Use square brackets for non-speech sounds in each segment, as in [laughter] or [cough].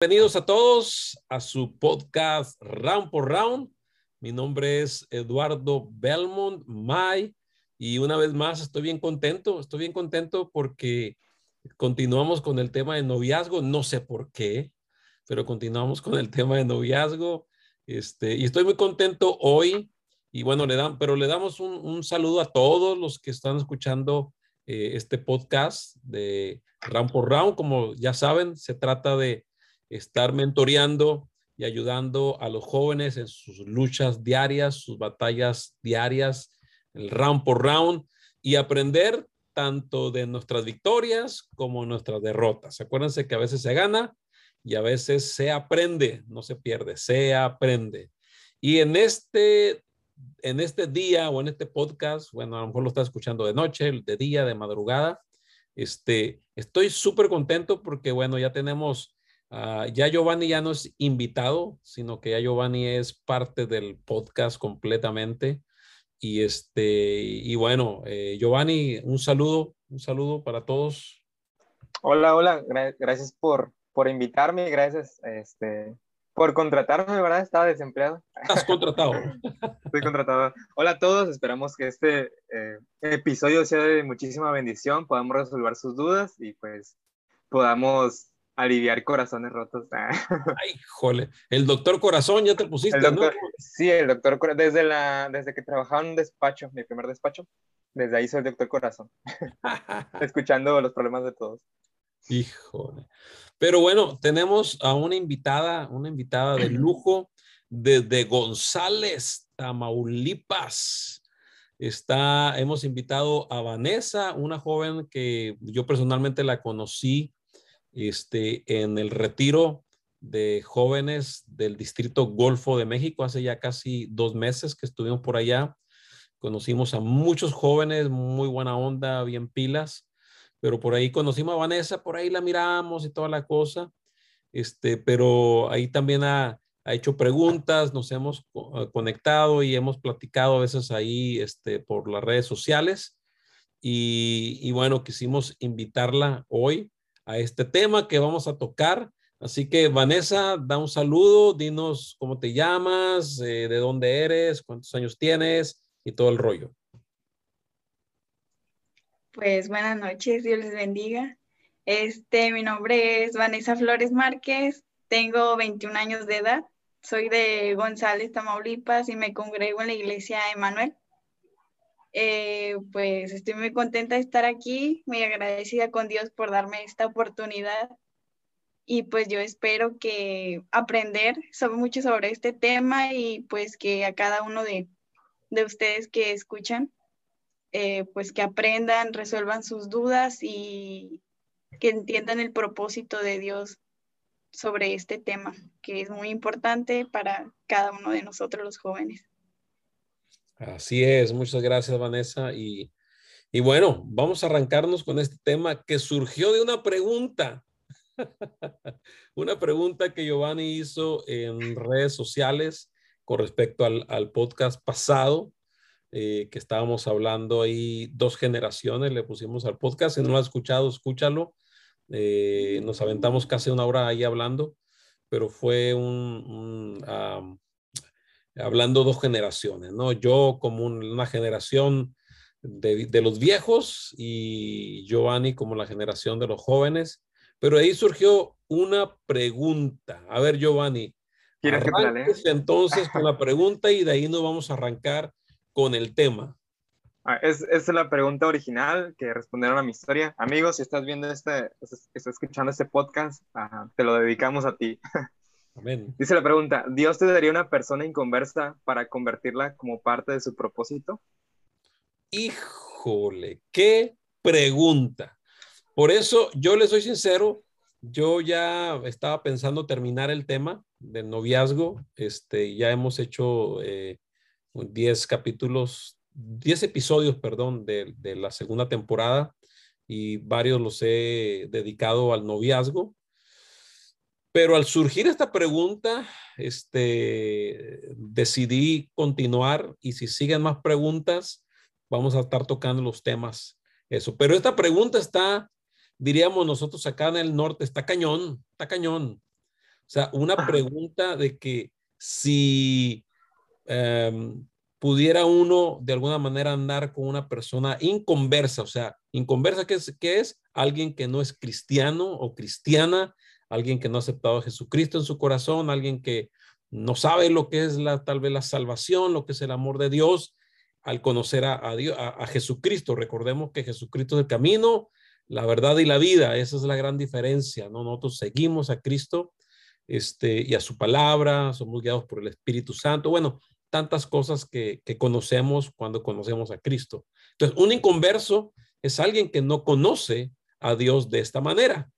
Bienvenidos a todos a su podcast Round por Round. Mi nombre es Eduardo Belmont May y una vez más estoy bien contento, estoy bien contento porque continuamos con el tema de noviazgo, no sé por qué, pero continuamos con el tema de noviazgo. Este, y estoy muy contento hoy y bueno, le dan, pero le damos un, un saludo a todos los que están escuchando eh, este podcast de Round por Round. Como ya saben, se trata de estar mentoreando y ayudando a los jóvenes en sus luchas diarias, sus batallas diarias, el round por round y aprender tanto de nuestras victorias como nuestras derrotas. Acuérdense que a veces se gana y a veces se aprende, no se pierde, se aprende. Y en este, en este día o en este podcast, bueno, a lo mejor lo está escuchando de noche, de día, de madrugada, este, estoy súper contento porque, bueno, ya tenemos Ah, ya Giovanni ya no es invitado, sino que ya Giovanni es parte del podcast completamente. Y este, y bueno, eh, Giovanni, un saludo, un saludo para todos. Hola, hola, gracias por, por invitarme, gracias este, por contratarme, ¿verdad? Estaba desempleado. Estás contratado. [laughs] Estoy contratado. Hola a todos, esperamos que este eh, episodio sea de muchísima bendición, podamos resolver sus dudas y pues podamos aliviar corazones rotos. [laughs] Ay, jole. El doctor corazón ya te pusiste, ¿no? Sí, el doctor desde la desde que trabajaba en un despacho, mi primer despacho, desde ahí soy el doctor corazón. [laughs] [laughs] Escuchando los problemas de todos. Híjole. Pero bueno, tenemos a una invitada, una invitada de [clears throat] lujo desde González, Tamaulipas. Está, hemos invitado a Vanessa, una joven que yo personalmente la conocí este, en el retiro de jóvenes del Distrito Golfo de México hace ya casi dos meses que estuvimos por allá. Conocimos a muchos jóvenes, muy buena onda, bien pilas, pero por ahí conocimos a Vanessa, por ahí la miramos y toda la cosa. Este, pero ahí también ha, ha hecho preguntas, nos hemos eh, conectado y hemos platicado a veces ahí este, por las redes sociales. Y, y bueno, quisimos invitarla hoy a este tema que vamos a tocar. Así que Vanessa, da un saludo, dinos cómo te llamas, eh, de dónde eres, cuántos años tienes y todo el rollo. Pues buenas noches, Dios les bendiga. Este, mi nombre es Vanessa Flores Márquez, tengo 21 años de edad, soy de González, Tamaulipas y me congrego en la iglesia Emanuel. Eh, pues estoy muy contenta de estar aquí, muy agradecida con Dios por darme esta oportunidad y pues yo espero que aprender mucho sobre este tema y pues que a cada uno de, ustedes que escuchan, eh, pues que aprendan, resuelvan sus dudas y que entiendan el propósito de Dios sobre este tema, que es muy importante para cada uno de nosotros los jóvenes. Así es, muchas gracias Vanessa. Y, y bueno, vamos a arrancarnos con este tema que surgió de una pregunta. [laughs] una pregunta que Giovanni hizo en redes sociales con respecto al, al podcast pasado, eh, que estábamos hablando ahí, dos generaciones le pusimos al podcast. Si no lo has escuchado, escúchalo. Eh, nos aventamos casi una hora ahí hablando, pero fue un, hablando dos generaciones, ¿no? Yo como una generación de, los viejos y Giovanni como la generación de los jóvenes. Pero ahí surgió una pregunta. A ver, Giovanni, ¿quieres que entonces con la pregunta y de ahí nos vamos a arrancar con el tema. Ah, es, es la pregunta original que respondieron a mi historia. Amigos, si estás viendo este, estás escuchando este podcast, te lo dedicamos a ti. [laughs] Dice la pregunta, ¿Dios te daría una persona inconversa para convertirla como parte de su propósito? Híjole, qué pregunta. Por eso yo le soy sincero, yo ya estaba pensando terminar el tema del noviazgo. Este, ya hemos hecho 10 eh, capítulos, 10 episodios, perdón, de, de la segunda temporada y varios los he dedicado al noviazgo. Pero al surgir esta pregunta, este, decidí continuar y si siguen más preguntas, vamos a estar tocando los temas. Eso. Pero esta pregunta está, diríamos nosotros acá en el norte, está cañón, está cañón. O sea, una pregunta de que si em, pudiera uno de alguna manera andar con una persona inconversa, o sea, inconversa, ¿qué es? ¿qué es? Alguien que no es cristiano o cristiana, alguien que no ha aceptado a Jesucristo en su corazón, alguien que no sabe lo que es la, tal vez la salvación, lo que es el amor de Dios, al conocer a, Dios, a, Jesucristo. Recordemos que Jesucristo es el camino, la verdad y la vida. Esa es la gran diferencia, ¿no? Nosotros seguimos a Cristo este, y a su palabra, somos guiados por el Espíritu Santo. Bueno, tantas cosas que, que conocemos cuando conocemos a Cristo. Entonces, un inconverso es alguien que no conoce a Dios de esta manera.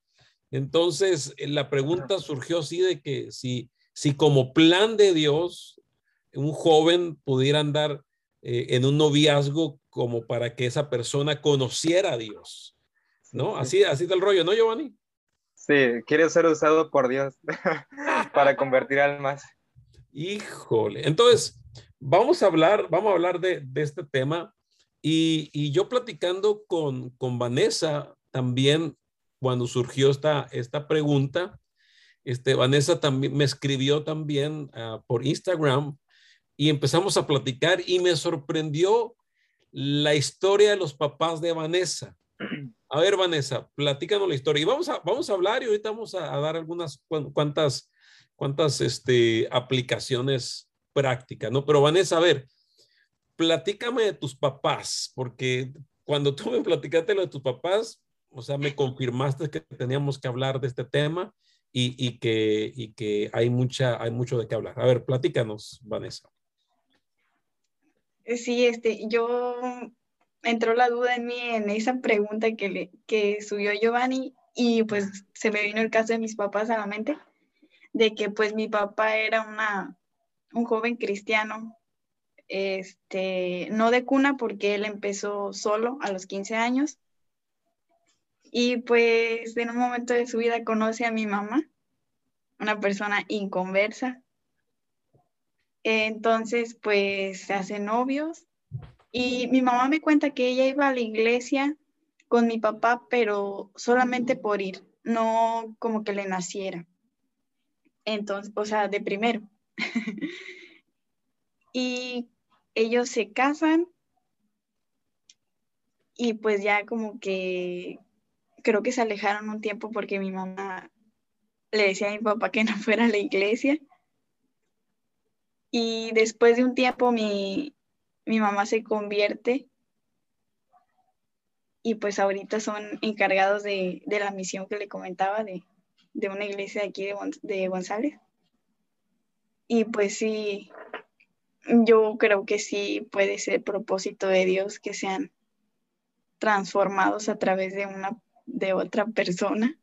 Entonces, la pregunta surgió así de que si, si como plan de Dios, un joven pudiera andar eh, en un noviazgo como para que esa persona conociera a Dios. ¿No? Así, así del rollo, ¿no, Giovanni? Sí, quiere ser usado por Dios [laughs] para convertir almas. Híjole. Entonces, vamos a hablar, vamos a hablar de, este tema. Y, yo platicando con, con Vanessa también, cuando surgió esta, esta pregunta, este, Vanessa también me escribió también ah, por Instagram y empezamos a platicar y me sorprendió la historia de los papás de Vanessa. A ver, Vanessa, platícanos la historia. Y vamos a, vamos a hablar y ahorita vamos a, dar algunas cuantas, cuantas este, aplicaciones prácticas, ¿no? Pero Vanessa, a ver, platícame de tus papás, porque cuando tú me platicaste lo de tus papás, o sea, me confirmaste que teníamos que hablar de este tema y, y, que, y que hay, mucha, hay mucho de qué hablar. A ver, platícanos, Vanessa. Sí, este, yo entró la duda en mí en esa pregunta que, le, que subió Giovanni y pues se me vino el caso de mis papás a la mente, de que pues mi papá era una, un joven cristiano, este, no de cuna porque él empezó solo a los 15 años y pues en un momento de su vida conoce a mi mamá, una persona inconversa, entonces, pues se hacen novios y mi mamá me cuenta que ella iba a la iglesia con mi papá, pero solamente por ir, no como que le naciera. Entonces, o sea, de primero. [laughs] y ellos se casan y pues ya como que creo que se alejaron un tiempo porque mi mamá le decía a mi papá que no fuera a la iglesia y después de un tiempo mi, mamá se convierte y pues ahorita son encargados de, la misión que le comentaba de, una iglesia de aquí de, de, González. Y pues sí, yo creo que sí puede ser propósito de Dios que sean transformados a través de una de otra persona.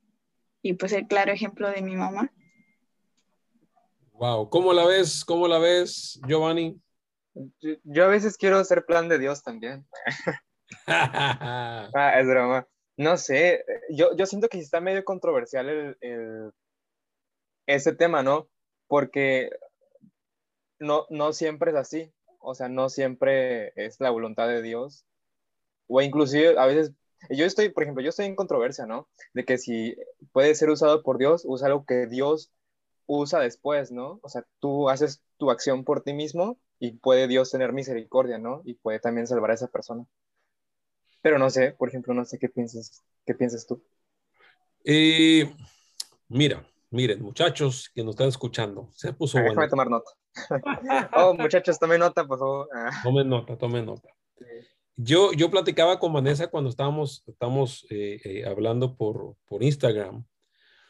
Y pues el claro ejemplo de mi mamá. Wow, ¿cómo la ves? ¿Cómo la ves, Giovanni? Yo, a veces quiero ser plan de Dios también. [laughs] ah, es broma. No sé, yo, yo siento que está medio controversial el, el, ese tema, ¿no? Porque no, no siempre es así. O sea, no siempre es la voluntad de Dios. O inclusive a veces, yo estoy, por ejemplo, yo estoy en controversia, ¿no? De que si puede ser usado por Dios, usa algo que Dios usa después, ¿no? O sea, tú haces tu acción por ti mismo y puede Dios tener misericordia, ¿no? Y puede también salvar a esa persona. Pero no sé, por ejemplo, no sé qué piensas, qué piensas tú. Eh, mira, miren, muchachos que nos están escuchando, se puso bueno. Déjame tomar nota. [laughs] oh, muchachos, tomen nota, por favor. Ah. Tomen nota, tomen nota. Yo, yo platicaba con Vanessa cuando estábamos, estamos eh, eh, hablando por, por Instagram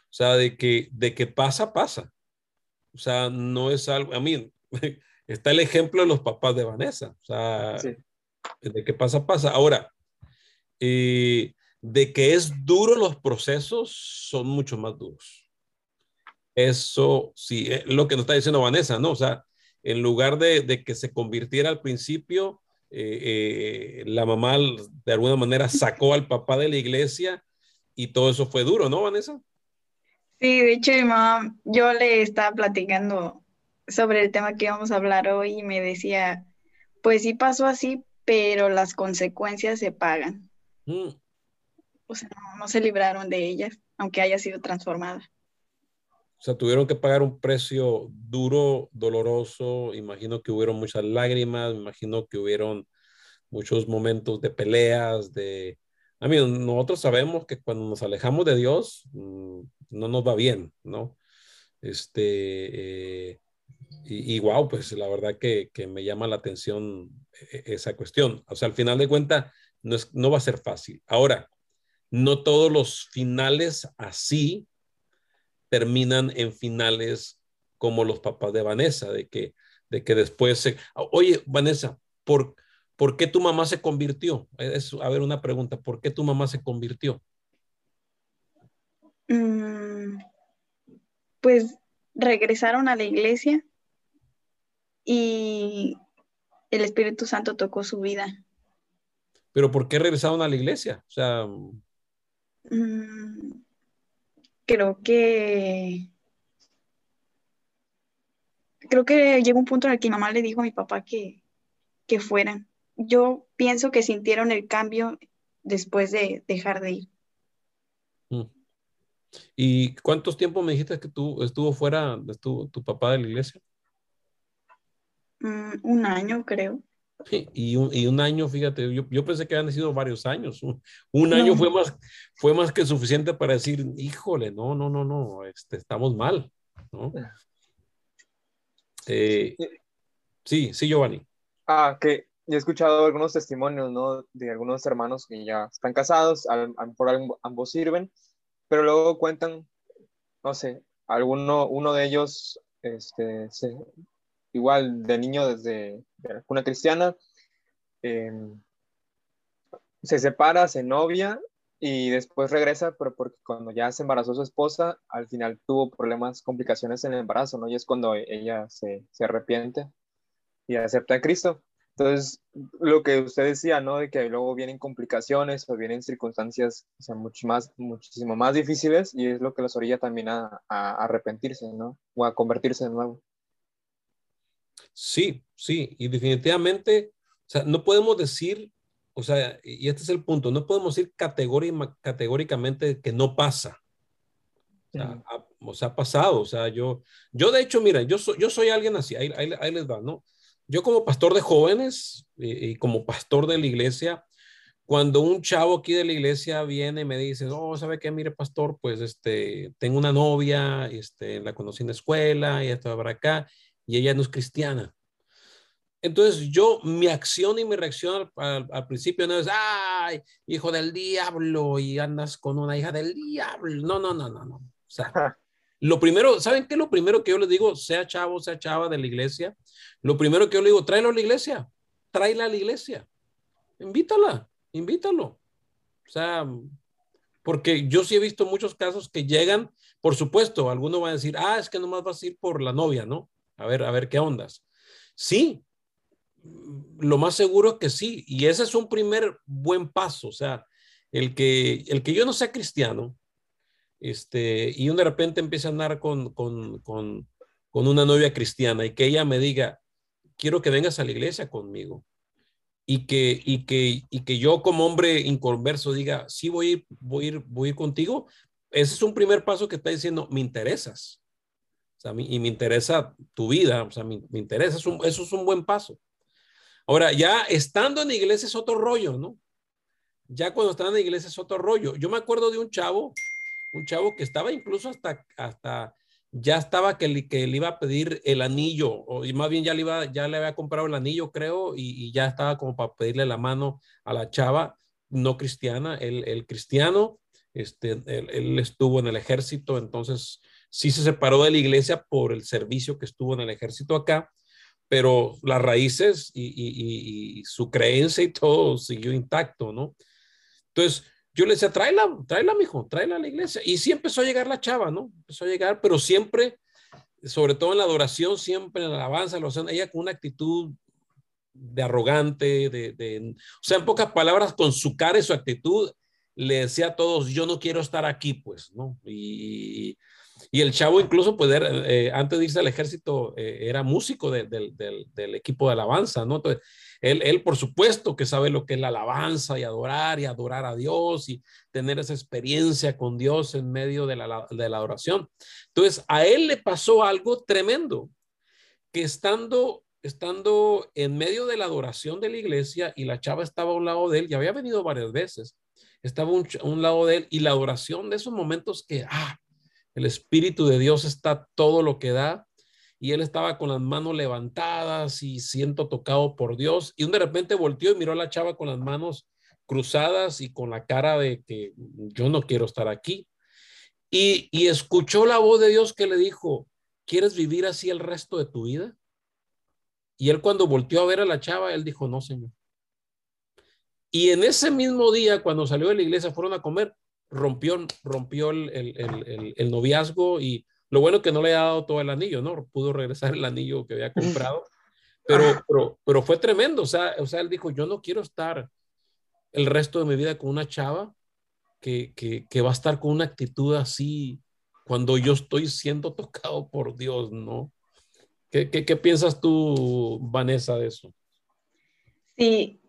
o sea, de que, de que pasa, pasa. O sea, no es algo, a mí, [laughs] está el ejemplo de los papás de Vanessa. O sea, de que pasa, pasa. Ahora, eh, de que es duro los procesos, son mucho más duros. Eso sí, es lo que nos está diciendo Vanessa, ¿no? O sea, en lugar de, de que se convirtiera al principio, eh, eh, la mamá de alguna manera sacó al papá de la iglesia y todo eso fue duro, ¿no, Vanessa? Sí, de hecho, mi mamá, yo le estaba platicando sobre el tema que íbamos a hablar hoy y me decía, pues sí pasó así, pero las consecuencias se pagan. Mm. O sea, no, se libraron de ellas, aunque haya sido transformada. O sea, tuvieron que pagar un precio duro, doloroso. Imagino que hubieron muchas lágrimas, imagino que hubieron muchos momentos de peleas, de... A mí, nosotros sabemos que cuando nos alejamos de Dios, mm, no nos va bien, ¿no? Este, eh, y, wow, pues la verdad que, que, me llama la atención e, e, esa cuestión. O sea, al final de cuentas, no, no va a ser fácil. Ahora, no todos los finales así terminan en finales como los papás de Vanessa, de que, de que después se... Oye, Vanessa, ¿por, ¿por qué tu mamá se convirtió? Es, a ver, una pregunta, ¿por qué tu mamá se convirtió? Mm, pues regresaron a la iglesia y el Espíritu Santo tocó su vida. ¿Pero por qué regresaron a la iglesia? O sea... Mm, creo que... Creo que llegó un punto en el que mi mamá le dijo a mi papá que, que fueran. Yo pienso que sintieron el cambio después de dejar de ir. Mm. ¿Y cuántos tiempos me dijiste que tú estuvo fuera, estuvo tu papá de la iglesia? Mm, un año, creo. [laughs] Y un, y un año, fíjate, yo, yo, pensé que habían sido varios años. Un, año fue, más, fue más que suficiente para decir, híjole, no, no, no, no, este, estamos mal. ¿no? Eh, sí, sí, Giovanni. Ah, que he escuchado algunos testimonios, ¿no? De algunos hermanos que ya están casados, por ambos sirven, pero luego cuentan, no sé, alguno, uno de ellos, este, se, igual de niño desde una cristiana, em, se separa, se novia y después regresa, pero porque cuando ya se embarazó su esposa, al final tuvo problemas, complicaciones en el embarazo, ¿no? Y es cuando ella se, se arrepiente y acepta a Cristo. Entonces, lo que usted decía, ¿no? De que luego vienen complicaciones o vienen circunstancias o sea, mucho más, muchísimo más difíciles y es lo que los orilla también a, a arrepentirse, ¿no? O a convertirse de nuevo. Sí, sí, y definitivamente, o sea, no podemos decir, o sea, y este es el punto, no podemos decir categóricamente que no pasa. O sea, ha, pasado, o sea, yo, yo de hecho, mira, yo, soy, yo soy alguien así, ahí, les va, ¿no? Yo como pastor de jóvenes y, como pastor de la iglesia, cuando un chavo aquí de la iglesia viene y me dice, oh, ¿sabe qué? Mire, pastor, pues este, tengo una novia, este, la conocí en la escuela y está para acá, y ella no es cristiana. Entonces yo, mi acción y mi reacción al, principio no es, ay, hijo del diablo, y andas con una hija del diablo. No, no, no, no, no. O sea, [laughs] lo primero, ¿saben qué? Lo primero que yo les digo, sea chavo, sea chava de la iglesia, lo primero que yo le digo, tráelo a la iglesia, tráela a la iglesia, invítala, invítalo. O sea, porque yo sí he visto muchos casos que llegan, por supuesto, alguno va a decir, ah, es que nomás vas a ir por la novia, ¿no? A ver, a ver qué ondas. Sí, lo más seguro es que sí, y ese es un primer buen paso, o sea, el que, el que yo no sea cristiano, este, y de repente empiece a andar con, con, con, con una novia cristiana y que ella me diga, quiero que vengas a la iglesia conmigo, y que, y que, y que yo como hombre inconverso diga, sí, voy voy voy ir contigo, ese es un primer paso que está diciendo, me interesas. Y me interesa tu vida, o sea, me, interesa, eso es un buen paso. Ahora, ya estando en la iglesia es otro rollo, ¿no? Ya cuando estaba en la iglesia es otro rollo. Yo me acuerdo de un chavo, un chavo que estaba incluso hasta, hasta ya estaba que le, que le iba a pedir el anillo, o, y más bien ya le, iba, ya le había comprado el anillo, creo, y, ya estaba como para pedirle la mano a la chava no cristiana. El, el cristiano, este, él, estuvo en el ejército, entonces sí se separó de la iglesia por el servicio que estuvo en el ejército acá, pero las raíces y, su creencia y todo siguió intacto, ¿no? Entonces, yo le decía, tráela, tráela, mijo, tráela a la iglesia. Y sí empezó a llegar la chava, ¿no? Empezó a llegar, pero siempre, sobre todo en la adoración, siempre en la alabanza, ella con una actitud de arrogante, de, de, o sea, en pocas palabras, con su cara y su actitud, le decía a todos, yo no quiero estar aquí, pues, ¿no? Y, Y el chavo incluso, pues, antes de irse al ejército, eh, era músico del equipo de alabanza, ¿no? Entonces, él, él, por supuesto, que sabe lo que es la alabanza y adorar y adorar a Dios y tener esa experiencia con Dios en medio de la, de la adoración. Entonces, a él le pasó algo tremendo, que estando estando en medio de la adoración de la iglesia y la chava estaba a un lado de él, y había venido varias veces, estaba a un, lado de él y la adoración de esos momentos que, ah, el Espíritu de Dios está todo lo que da y él estaba con las manos levantadas y siento tocado por Dios y de repente volteó y miró a la chava con las manos cruzadas y con la cara de que yo no quiero estar aquí. Y, y escuchó la voz de Dios que le dijo, ¿quieres vivir así el resto de tu vida? Y él cuando volteó a ver a la chava, él dijo, no, señor. Y en ese mismo día, cuando salió de la iglesia, fueron a comer, rompió, rompió el, noviazgo y lo bueno que no le ha dado todo el anillo, ¿no? Pudo regresar el anillo que había comprado, pero, pero, pero fue tremendo, o sea, o sea, él dijo, yo no quiero estar el resto de mi vida con una chava que, que va a estar con una actitud así cuando yo estoy siendo tocado por Dios, ¿no? ¿Qué, piensas tú, Vanessa, de eso? Sí,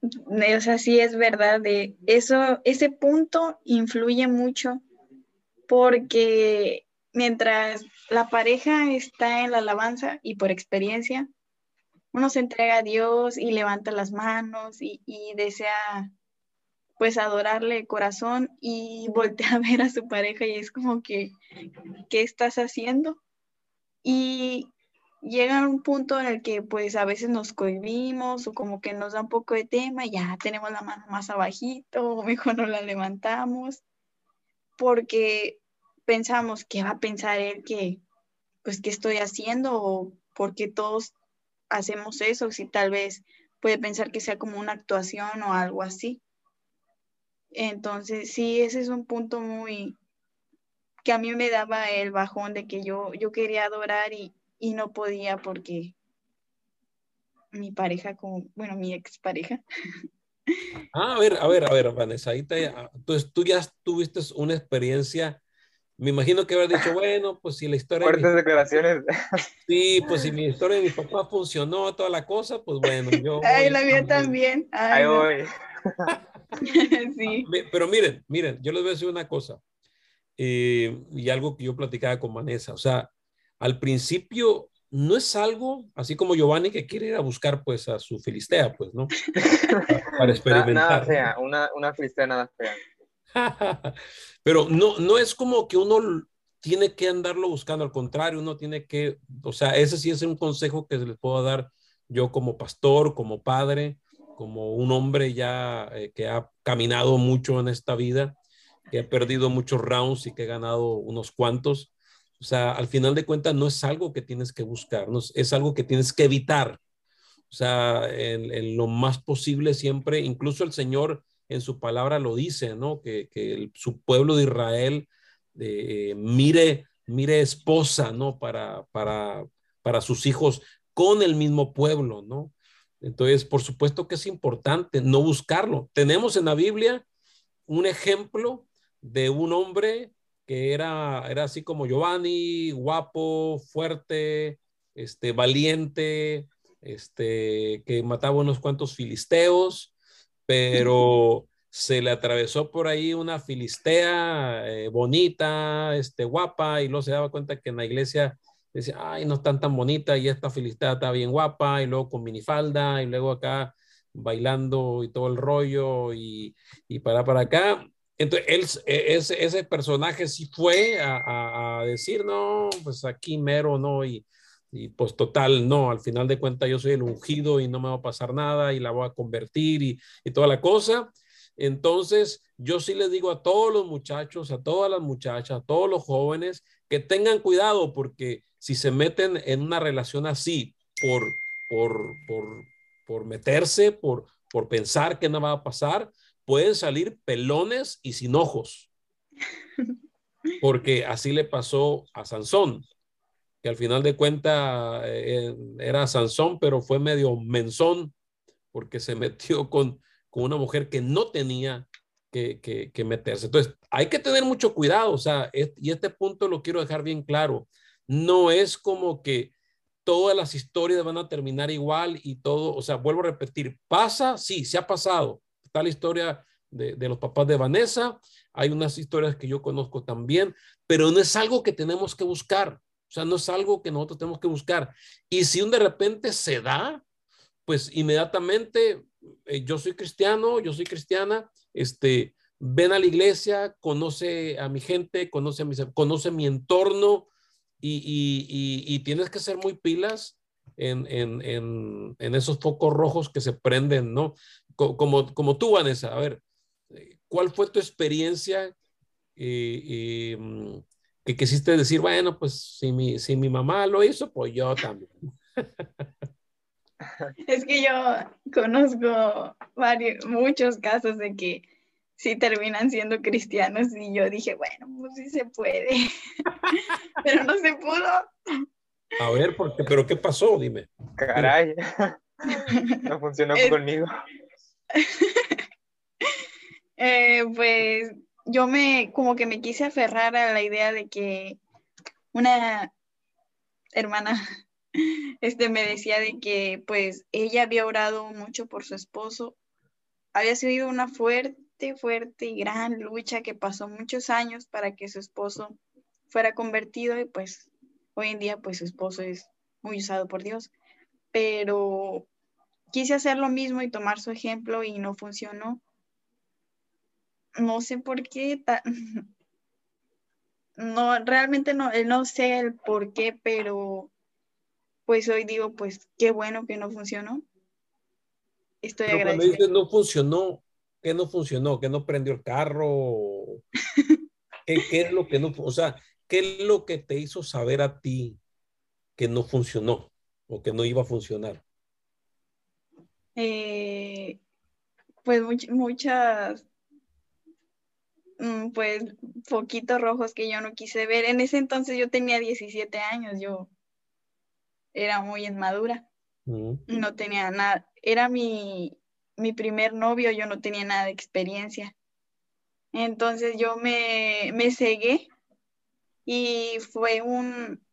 o sea, sí es verdad, de eso, ese punto influye mucho porque mientras la pareja está en la alabanza y por experiencia, uno se entrega a Dios y levanta las manos y, y desea pues adorarle corazón y [laughs] voltea a ver a su pareja y es como que, ¿qué estás haciendo? Y llega un punto en el que pues a veces nos cohibimos o como que nos da un poco de tema, ya tenemos la mano más abajito o mejor no la levantamos porque pensamos que va a pensar él que pues qué estoy haciendo o porque todos hacemos eso, si tal vez puede pensar que sea como una actuación o algo así. Entonces, sí, ese es un punto muy que a mí me daba el bajón de que yo, yo quería adorar y, y no podía porque mi pareja, como, bueno, mi expareja. [laughs] Ah, a ver, a ver, a ver, Vanessa, ahí te, entonces tú ya tuviste una experiencia, me imagino que haber dicho, bueno, pues si la historia... Fuertes declaraciones. Sí, pues si mi historia de mi papá funcionó, toda la cosa, pues bueno, yo... [laughs] Ay, la mía también. Ahí voy. [laughs] sí. Pero miren, miren, yo les voy a decir una cosa, eh, y algo que yo platicaba con Vanessa, o sea, al principio no es algo, así como Giovanni que quiere ir a buscar pues a su filistea, pues, ¿no? [laughs] Para, experimentar. Nada, fea, una, una filistea nada fea. [laughs] Pero no, no es como que uno tiene que andarlo buscando, al contrario, uno tiene que, o sea, ese sí es un consejo que les puedo dar yo como pastor, como padre, como un hombre ya eh, que ha caminado mucho en esta vida, que ha perdido muchos rounds y que ha ganado unos cuantos o sea, al final de cuentas no es algo que tienes que buscar, no, es algo que tienes que evitar. O sea, en, lo más posible siempre, incluso el Señor en su palabra lo dice, ¿no? Que, que su pueblo de Israel eh, mire, mire esposa, ¿no? Para, para, para sus hijos con el mismo pueblo, ¿no? Entonces, por supuesto que es importante no buscarlo. Tenemos en la Biblia un ejemplo de un hombre que era, era así como Giovanni, guapo, fuerte, este, valiente, este, que mataba unos cuantos filisteos, pero [laughs] se le atravesó por ahí una filistea eh, bonita, este, guapa, y luego se daba cuenta que en la iglesia decía, ay, no están tan bonita, y esta filistea está bien guapa, y luego con minifalda, y luego acá bailando y todo el rollo, y, y para para acá, entonces, e, ese, ese personaje sí fue a, a, decir, no, pues aquí mero, no, y, y, pues total, no, al final de cuentas yo soy el ungido y no me va a pasar nada y la voy a convertir y, y toda la cosa. Entonces, yo sí les digo a todos los muchachos, a todas las muchachas, a todos los jóvenes, que tengan cuidado porque si se meten en una relación así por, por, por, por meterse, por, por pensar que no va a pasar, pueden salir pelones y sin ojos. [laughs] Porque así le pasó a Sansón, que al final de cuenta eh, era Sansón, pero fue medio menzón, porque se [laughs] metió con, con una mujer que no tenía que, que, meterse. Entonces, hay que tener mucho cuidado, o sea, y este punto lo quiero dejar bien claro. No es como que todas las historias van a terminar igual y todo, o sea, vuelvo a repetir, pasa, sí, se ha pasado. La historia de, los papás de Vanessa, hay unas historias que yo conozco también, pero no es algo que tenemos que buscar, o sea, no es algo que nosotros tenemos que buscar. Y si un de repente se da, pues inmediatamente eh, yo soy cristiano, yo soy cristiana, este, ven a la iglesia, conoce a mi gente, conoce, a mi, conoce mi entorno y, y, y, tienes que ser muy pilas en, en, en, en, esos focos rojos que se prenden, ¿no? Como, como tú, Vanessa, a ver, ¿cuál fue tu experiencia eh, em, que quisiste decir, bueno, pues si mi, si mi mamá lo hizo, pues yo también? [laughs] Es que yo conozco varios, muchos casos de que sí terminan siendo cristianos y yo dije, bueno, pues sí se puede, [laughs] pero no se pudo. A ver, porque, pero ¿qué pasó? Dime. Caray, [laughs] no funcionó conmigo. [laughs] Eh, pues yo me, como que me quise aferrar a la idea de que una hermana [laughs] este me decía de que pues ella había orado mucho por su esposo. Había sido una fuerte, fuerte y gran lucha que pasó muchos años para que su esposo fuera convertido y pues hoy en día pues su esposo es muy usado por Dios. Pero quise hacer lo mismo y tomar su ejemplo y no funcionó. No sé por qué. [laughs] No, realmente no, no sé el por qué, pero pues hoy digo, pues qué bueno que no funcionó. Estoy Pero Cuando dices no funcionó, ¿qué no funcionó? ¿Que no prendió el carro? [laughs] ¿Qué, es lo que no, o sea, qué es lo que te hizo saber a ti que no funcionó o que no iba a funcionar? Eh, pues muchas, mm, pues poquitos rojos que yo no quise ver. En ese entonces yo tenía 17 años, yo era muy inmadura. No tenía nada, era mi, mi primer novio, yo no tenía nada de experiencia. Entonces yo me, me cegué y fue un,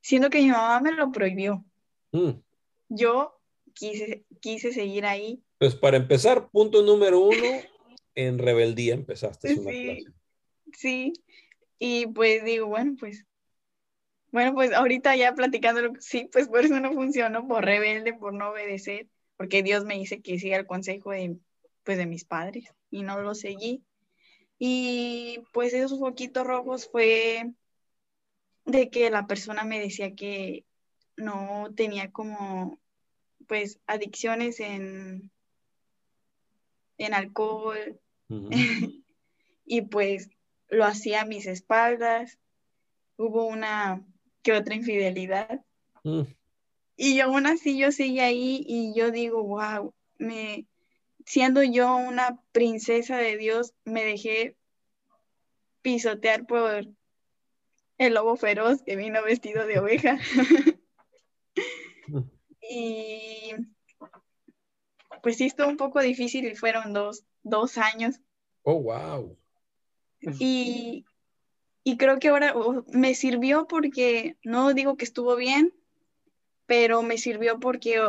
siendo que mi mamá me lo prohibió. Mm. Yo quise, quise seguir ahí. Pues para empezar, punto número uno, en rebeldía empezaste una sí, Sí, y pues digo, bueno, pues bueno, pues ahorita ya platicando, sí, pues por eso no funcionó, por rebelde, por no obedecer, porque Dios me dice que siga el consejo de, pues, de mis padres y no lo seguí. Y pues esos foquitos rojos fue de que la persona me decía que no tenía como, pues, adicciones en, en alcohol. [laughs] y pues lo hacía a mis espaldas. Hubo una que otra infidelidad. Mm. Y aún así yo sigo ahí y yo digo, wow, me, siendo yo una princesa de Dios, me dejé pisotear por el lobo feroz que vino vestido de oveja. [laughs] [laughs] Y pues sí, estuvo un poco difícil y fueron dos, dos años. Oh, wow. Y, y creo que ahora me sirvió porque, no digo que estuvo bien, pero me sirvió porque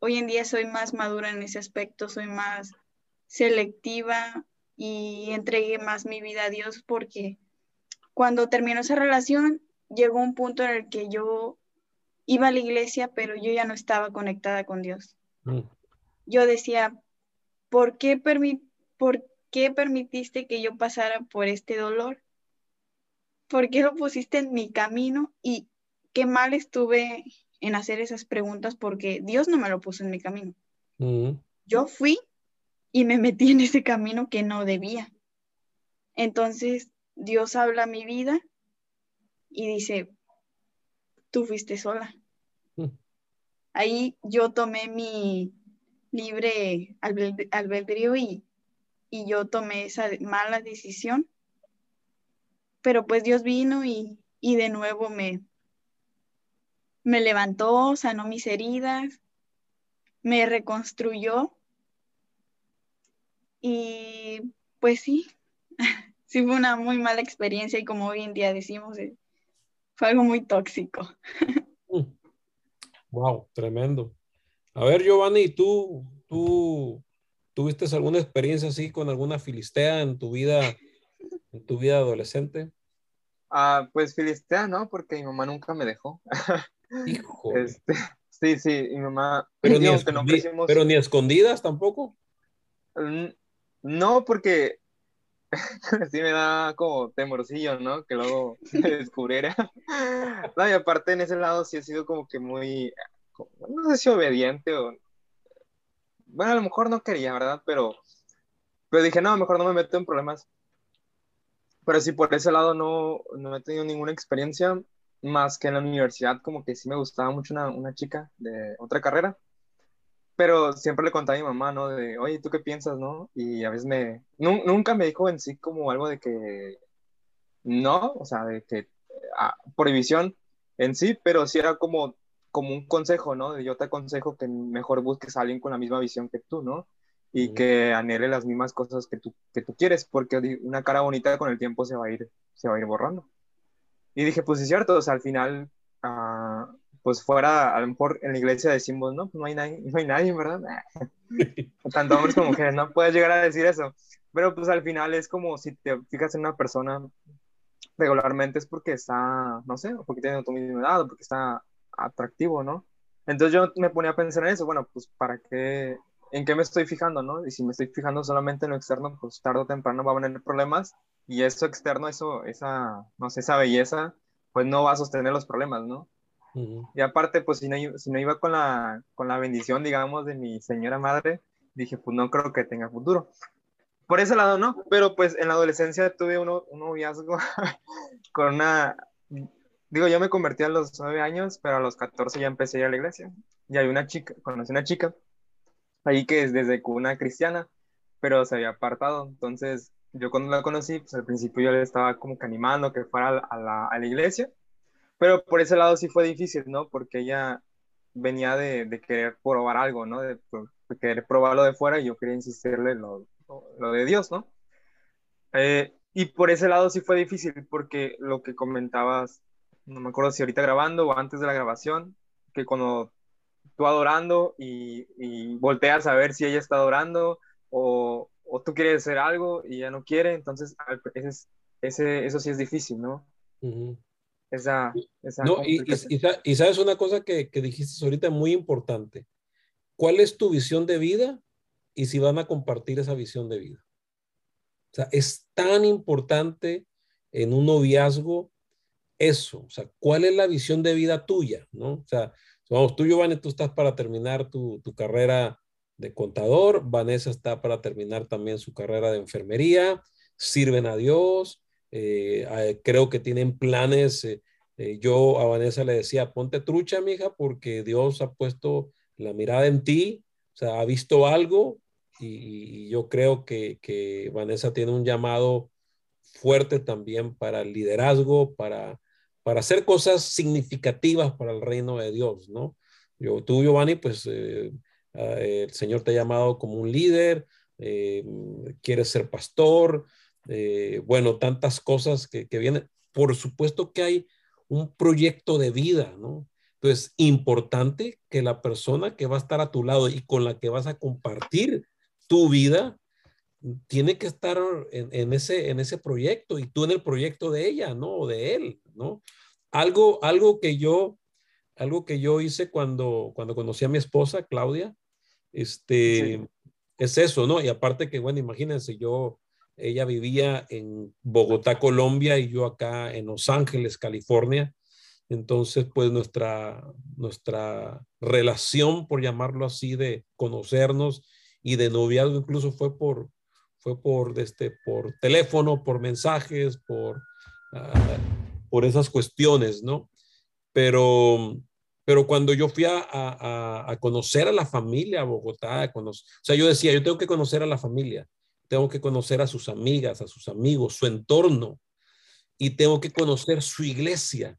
hoy en día soy más madura en ese aspecto, soy más selectiva y entregué más mi vida a Dios porque cuando terminó esa relación llegó un punto en el que yo iba a la iglesia, pero yo ya no estaba conectada con Dios. Mm. Yo decía, ¿por qué, ¿por qué permitiste que yo pasara por este dolor? ¿por qué lo pusiste en mi camino? Y qué mal estuve en hacer esas preguntas porque Dios no me lo puso en mi camino. Mm. Yo fui y me metí en ese camino que no debía. Entonces Dios habla a mi vida y dice, tú fuiste sola. Ahí yo tomé mi libre albedrío y, y yo tomé esa mala decisión pero pues Dios vino y, de nuevo me, me levantó, sanó mis heridas, me reconstruyó y pues sí, [laughs] sí fue una muy mala experiencia y como hoy en día decimos, eh, fue algo muy tóxico. [laughs] Wow, tremendo. A ver, Giovanni, ¿tú, tú tuviste alguna experiencia así con alguna filistea en tu vida, en tu vida adolescente? Ah, pues filistea, ¿no? Porque mi mamá nunca me dejó. Hijo. [laughs] Este, sí, sí, mi mamá. Pero, ni, pero ni escondidas tampoco. Mm, no, porque [laughs] sí me da como temorcillo, ¿no? Que luego [laughs] me descubriera. [laughs] no, y aparte en ese lado sí he sido como que muy, no sé si obediente o... Bueno, a lo mejor no quería, ¿verdad? Pero, pero dije, no, mejor no me meto en problemas. Pero sí, por ese lado no, no he tenido ninguna experiencia, más que en la universidad, como que sí me gustaba mucho una, una chica de otra carrera pero siempre le contaba a mi mamá, ¿no? De, oye, ¿tú qué piensas, no? Y a veces me, nunca me dijo en sí como algo de que, no, o sea, de que, ah, prohibición en sí, pero sí era como, como un consejo, ¿no? De yo te aconsejo que mejor busques a alguien con la misma visión que tú, ¿no? Y que anhele las mismas cosas que tú, que tú quieres, porque una cara bonita con el tiempo se va a ir, se va a ir borrando. Y dije, pues es cierto, o sea, al final, uh, pues fuera, a lo mejor en la iglesia decimos, no, no hay nadie, no hay nadie, ¿verdad? [laughs] Tanto hombres como mujeres, no puedes llegar a decir eso. Pero pues al final es como si te fijas en una persona regularmente es porque está, no sé, porque tiene tu misma edad o porque está atractivo, ¿no? Entonces yo me ponía a pensar en eso, bueno, pues para qué, en qué me estoy fijando, ¿no? Y si me estoy fijando solamente en lo externo, pues tarde o temprano va a haber problemas y eso externo, eso, esa, no sé, esa belleza, pues no va a sostener los problemas, ¿no? Y aparte, pues si no, si no iba con la, con la bendición, digamos, de mi señora madre, dije, pues no creo que tenga futuro. Por ese lado, no, pero pues en la adolescencia tuve uno, un noviazgo [laughs] con una, digo, yo me convertí a los nueve años, pero a los 14 ya empecé a ir a la iglesia. Y hay una chica, conocí una chica, ahí que es desde cuna cristiana, pero se había apartado. Entonces, yo cuando la conocí, pues al principio yo le estaba como que animando que fuera a la, a la iglesia pero por ese lado sí fue difícil, ¿no? Porque ella venía de, de querer probar algo, ¿no? De, querer probarlo de fuera y yo quería insistirle lo, lo, de Dios, ¿no? Eh, y por ese lado sí fue difícil porque lo que comentabas, no me acuerdo si ahorita grabando o antes de la grabación, que cuando tú adorando y, y volteas a ver si ella está adorando o, o, tú quieres hacer algo y ella no quiere, entonces ese, ese, eso sí es difícil, ¿no? Esa, no, y, y, sabes una cosa que, que, dijiste ahorita muy importante. ¿Cuál es tu visión de vida y si van a compartir esa visión de vida? O sea, es tan importante en un noviazgo eso. O sea, ¿cuál es la visión de vida tuya? ¿no? O sea, vamos, tú, Giovanni, tú estás para terminar tu, tu carrera de contador, Vanessa está para terminar también su carrera de enfermería, sirven a Dios, eh, creo que tienen planes. Eh, eh, yo a Vanessa le decía, ponte trucha, mija, porque Dios ha puesto la mirada en ti, o sea, ha visto algo y, yo creo que, que, Vanessa tiene un llamado fuerte también para el liderazgo, para, para hacer cosas significativas para el reino de Dios, ¿no? Yo, tú, Giovanni, pues ah, el Señor te ha llamado como un líder, quieres ser pastor, eh, bueno, tantas cosas que, que, vienen. Por supuesto que hay un proyecto de vida, ¿no? Entonces, importante que la persona que va a estar a tu lado y con la que vas a compartir tu vida, tiene que estar en, ese, en ese proyecto y tú en el proyecto de ella, ¿no? O de él, ¿no? Algo, algo que yo, algo que yo hice cuando, cuando conocí a mi esposa, Claudia, este, es eso, ¿no? Y aparte que, bueno, imagínense, yo, ella vivía en Bogotá, Colombia, y yo acá en Los Ángeles, California. Entonces, pues nuestra, nuestra relación, por llamarlo así, de conocernos y de noviazgo incluso fue por, fue por, este, por teléfono, por mensajes, por, ah, por esas cuestiones, ¿no? Pero, pero cuando yo fui a, a, a conocer a la familia a Bogotá, o sea, yo decía, yo tengo que conocer a la familia tengo que conocer a sus amigas, a sus amigos, su entorno, y tengo que conocer su iglesia.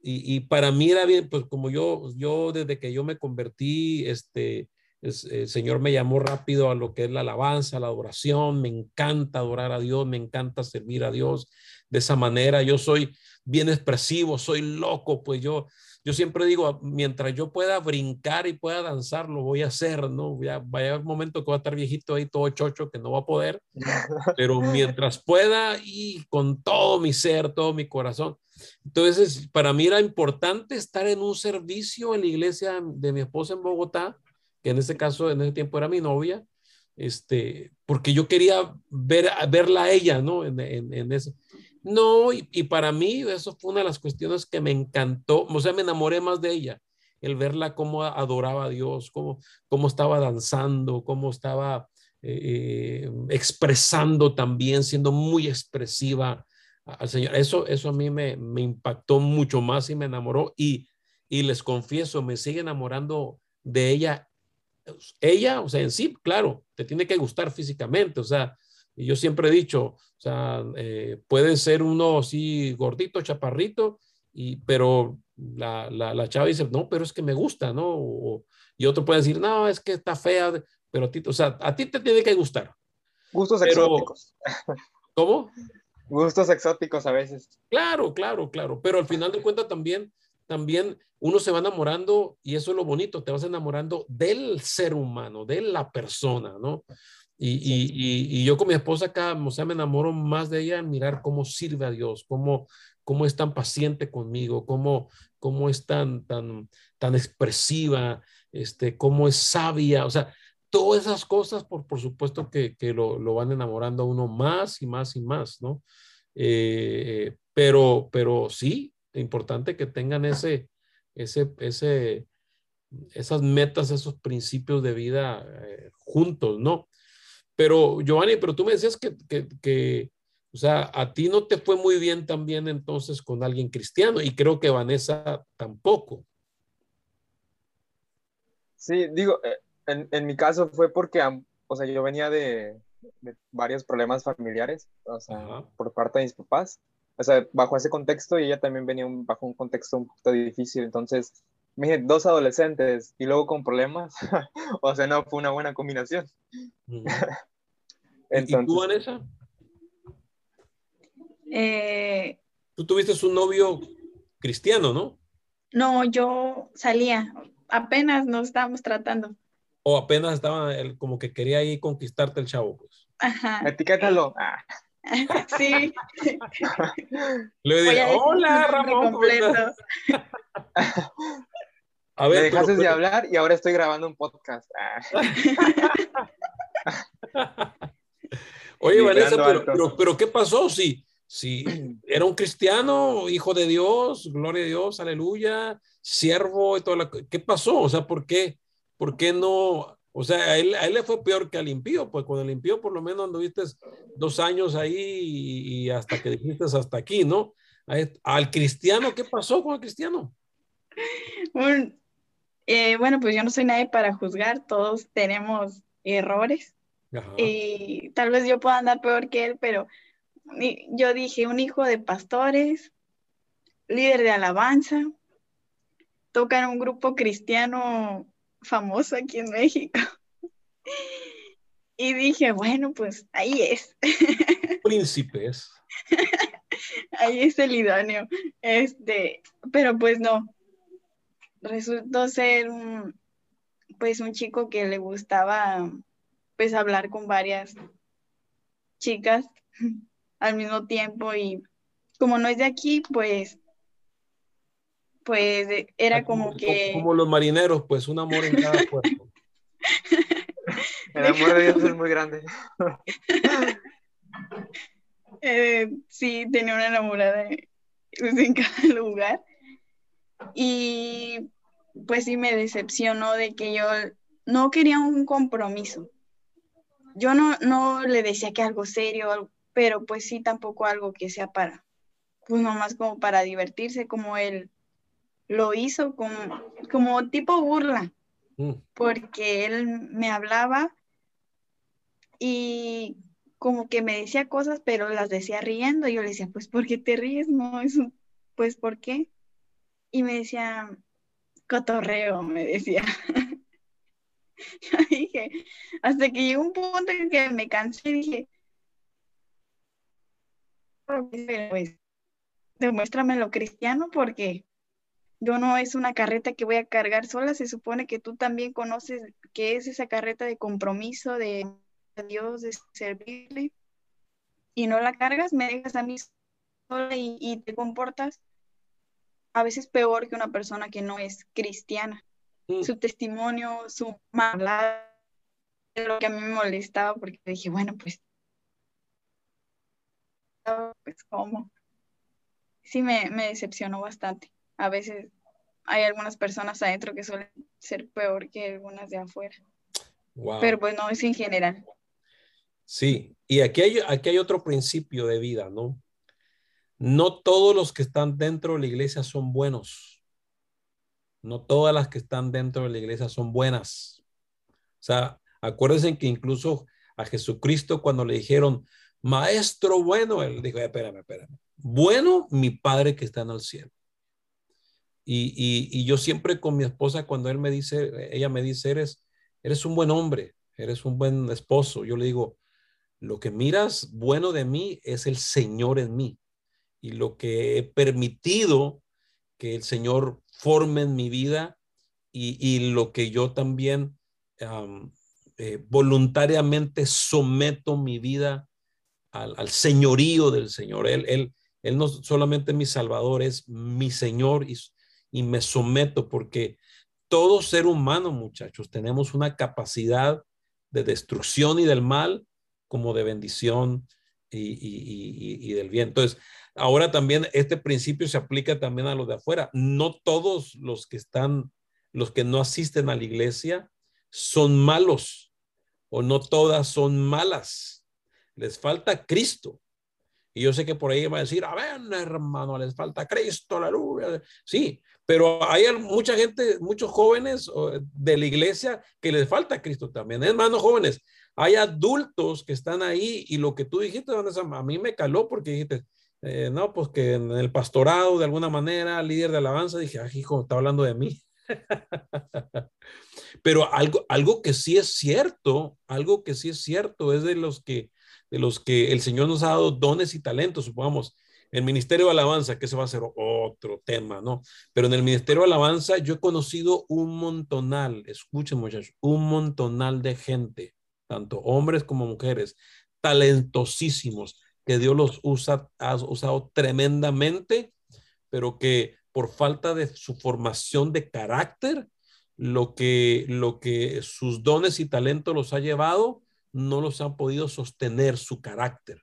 Y, para mí era bien, pues como yo, yo desde que yo me convertí, este, el Señor me llamó rápido a lo que es la alabanza, la adoración. Me encanta adorar a Dios, me encanta servir a Dios de esa manera. Yo soy bien expresivo, soy loco, pues yo, yo siempre digo, mientras yo pueda brincar y pueda danzar, lo voy a hacer, ¿no? Ya vaya un momento que voy a estar viejito ahí todo chocho, que no va a poder, [laughs] pero mientras pueda y con todo mi ser, todo mi corazón. Entonces, para mí era importante estar en un servicio en la iglesia de mi esposa en Bogotá, que en ese caso, en ese tiempo era mi novia, este, porque yo quería ver, verla a ella, ¿no? En, en, en eso. No, y, para mí eso fue una de las cuestiones que me encantó, o sea, me enamoré más de ella, el verla cómo adoraba a Dios, cómo, cómo estaba danzando, cómo estaba eh, eh, expresando también, siendo muy expresiva al Señor. Eso, eso a mí me, me impactó mucho más y me enamoró y, y les confieso, me sigue enamorando de ella. Ella, o sea, en sí, claro, te tiene que gustar físicamente, o sea, y yo siempre he dicho, o sea, eh, puede ser uno así gordito, chaparrito, y, pero la, la, chava dice, no, pero es que me gusta, ¿no? y otro puede decir, no, es que está fea, pero a ti, o sea, a ti te tiene que gustar. Gustos exóticos. ¿Cómo? Gustos exóticos a veces. Claro, claro, claro, pero al final de cuentas también, también uno se va enamorando y eso es lo bonito, te vas enamorando del ser humano, de la persona, ¿no? Y, y, y, yo con mi esposa acá, o sea, me enamoro más de ella mirar cómo sirve a Dios, cómo, cómo es tan paciente conmigo, cómo, cómo es tan, tan, tan expresiva, este, cómo es sabia, o sea, todas esas cosas, por, por supuesto que, que lo, lo, van enamorando a uno más y más y más, ¿no? Eh, pero, pero sí, importante que tengan ese, ese, ese, esas metas, esos principios de vida eh, juntos, ¿no? Pero, Giovanni, pero tú me decías que, que, que, o sea, a ti no te fue muy bien también entonces con alguien cristiano y creo que Vanessa tampoco. Sí, digo, eh, en, en mi caso fue porque, o sea, yo venía de, de varios problemas familiares, o sea, por parte de mis papás. O sea, bajo ese contexto y ella también venía bajo un contexto un poquito difícil. Entonces, me dos adolescentes y luego con problemas, [laughs] o sea, no fue una buena combinación. [laughs] Entonces, ¿Y tú, Vanessa? Eh, tú tuviste un novio cristiano, ¿no? No, yo salía, apenas nos estábamos tratando. O apenas estaba como que quería ir conquistarte el chavo, pues. Ajá. Etiquétalo. Ah. [laughs] Sí. Le dije, hola, Ramón. A ver, Me dejaste de hablar y ahora estoy grabando un podcast. [laughs] Oye, Vanessa, pero, ¿qué pasó? Si, si [clears throat] era un cristiano, hijo de Dios, gloria a Dios, aleluya, siervo y todo lo ¿Qué pasó? O sea, ¿por qué? ¿Por qué no? O sea, a él, a él le fue peor que al impío, pues con el impío por lo menos anduviste dos años ahí y, hasta que dijiste hasta aquí, ¿no? Al cristiano, ¿qué pasó con el cristiano? Eh, bueno, pues yo no soy nadie para juzgar, todos tenemos errores y tal vez yo pueda andar peor que él, pero yo dije, un hijo de pastores, líder de alabanza, toca en un grupo cristiano famoso aquí en México. Y dije, bueno, pues ahí es. [laughs] Príncipes. ahí es el idóneo. Este, pero pues no, resultó ser un, pues un chico que le gustaba pues hablar con varias chicas al mismo tiempo y como no es de aquí, pues pues era como, que como los marineros, pues un amor en cada [laughs] puerto. El amor de Dios es muy grande. [laughs] Eh, sí, tenía una enamorada en cada [laughs] lugar. Y pues sí me decepcionó de que yo no quería un compromiso. Yo no, no le decía que algo serio, pero pues sí tampoco algo que sea para, pues nomás como para divertirse, como él lo hizo, como, como tipo burla, mm. porque él me hablaba y como que me decía cosas, pero las decía riendo. Y yo le decía, pues, ¿por qué te ríes? No, eso, pues, ¿por qué? y me decía, cotorreo, me decía. [laughs] Yo dije, hasta que llegó un punto en que me cansé y dije, pues, demuéstrame lo cristiano porque yo no es una carreta que voy a cargar sola, se supone que tú también conoces qué es esa carreta de compromiso de Dios, de servirle, y no la cargas, me dejas a mí sola y, te comportas a veces peor que una persona que no es cristiana. Mm. Su testimonio, su maldad, lo que a mí me molestaba porque dije, bueno, pues, pues, ¿cómo? Sí, me, me decepcionó bastante a veces hay algunas personas adentro que suelen ser peor que algunas de afuera. Pero pues no es en general. Sí, y aquí hay, aquí hay otro principio de vida, ¿no? No todos los que están dentro de la iglesia son buenos. No todas las que están dentro de la iglesia son buenas. O sea, acuérdense que incluso a Jesucristo cuando le dijeron, maestro bueno, él dijo, espérame, espérame. Bueno, mi Padre que está en el cielo. Y, yo siempre con mi esposa, cuando él me dice, ella me dice, eres, eres un buen hombre, eres un buen esposo. Yo le digo, lo que miras bueno de mí es el Señor en mí. Y lo que he permitido que el Señor forme en mi vida y, lo que yo también eh, voluntariamente someto mi vida al, señorío del Señor. Él, él, él no solamente es mi Salvador, es mi Señor y, y me someto porque todo ser humano, muchachos, tenemos una capacidad de destrucción y del mal como de bendición y, del bien. Entonces, ahora también este principio se aplica también a los de afuera. No todos los que están, los que no asisten a la iglesia son malos o no todas son malas. Les falta Cristo. Y yo sé que por ahí va a decir, a ver, hermano, les falta Cristo, aleluya. Sí, pero hay mucha gente, muchos jóvenes de la iglesia que les falta Cristo también. Hermanos jóvenes, hay adultos que están ahí y lo que tú dijiste, a mí me caló porque dijiste, eh, no, pues que en el pastorado de alguna manera, líder de alabanza, dije, ah, hijo, está hablando de mí. [laughs] Pero algo, algo que sí es cierto, algo que sí es cierto es de los que, de los que el Señor nos ha dado dones y talentos, supongamos el Ministerio de Alabanza, que ese va a ser otro tema, ¿no? Pero en el Ministerio de Alabanza yo he conocido un montonal, escuchen muchachos, un montonal de gente, tanto hombres como mujeres, talentosísimos, que Dios los usa, ha usado tremendamente, pero que por falta de su formación de carácter, lo que, lo que sus dones y talentos los ha llevado, no los han podido sostener su carácter.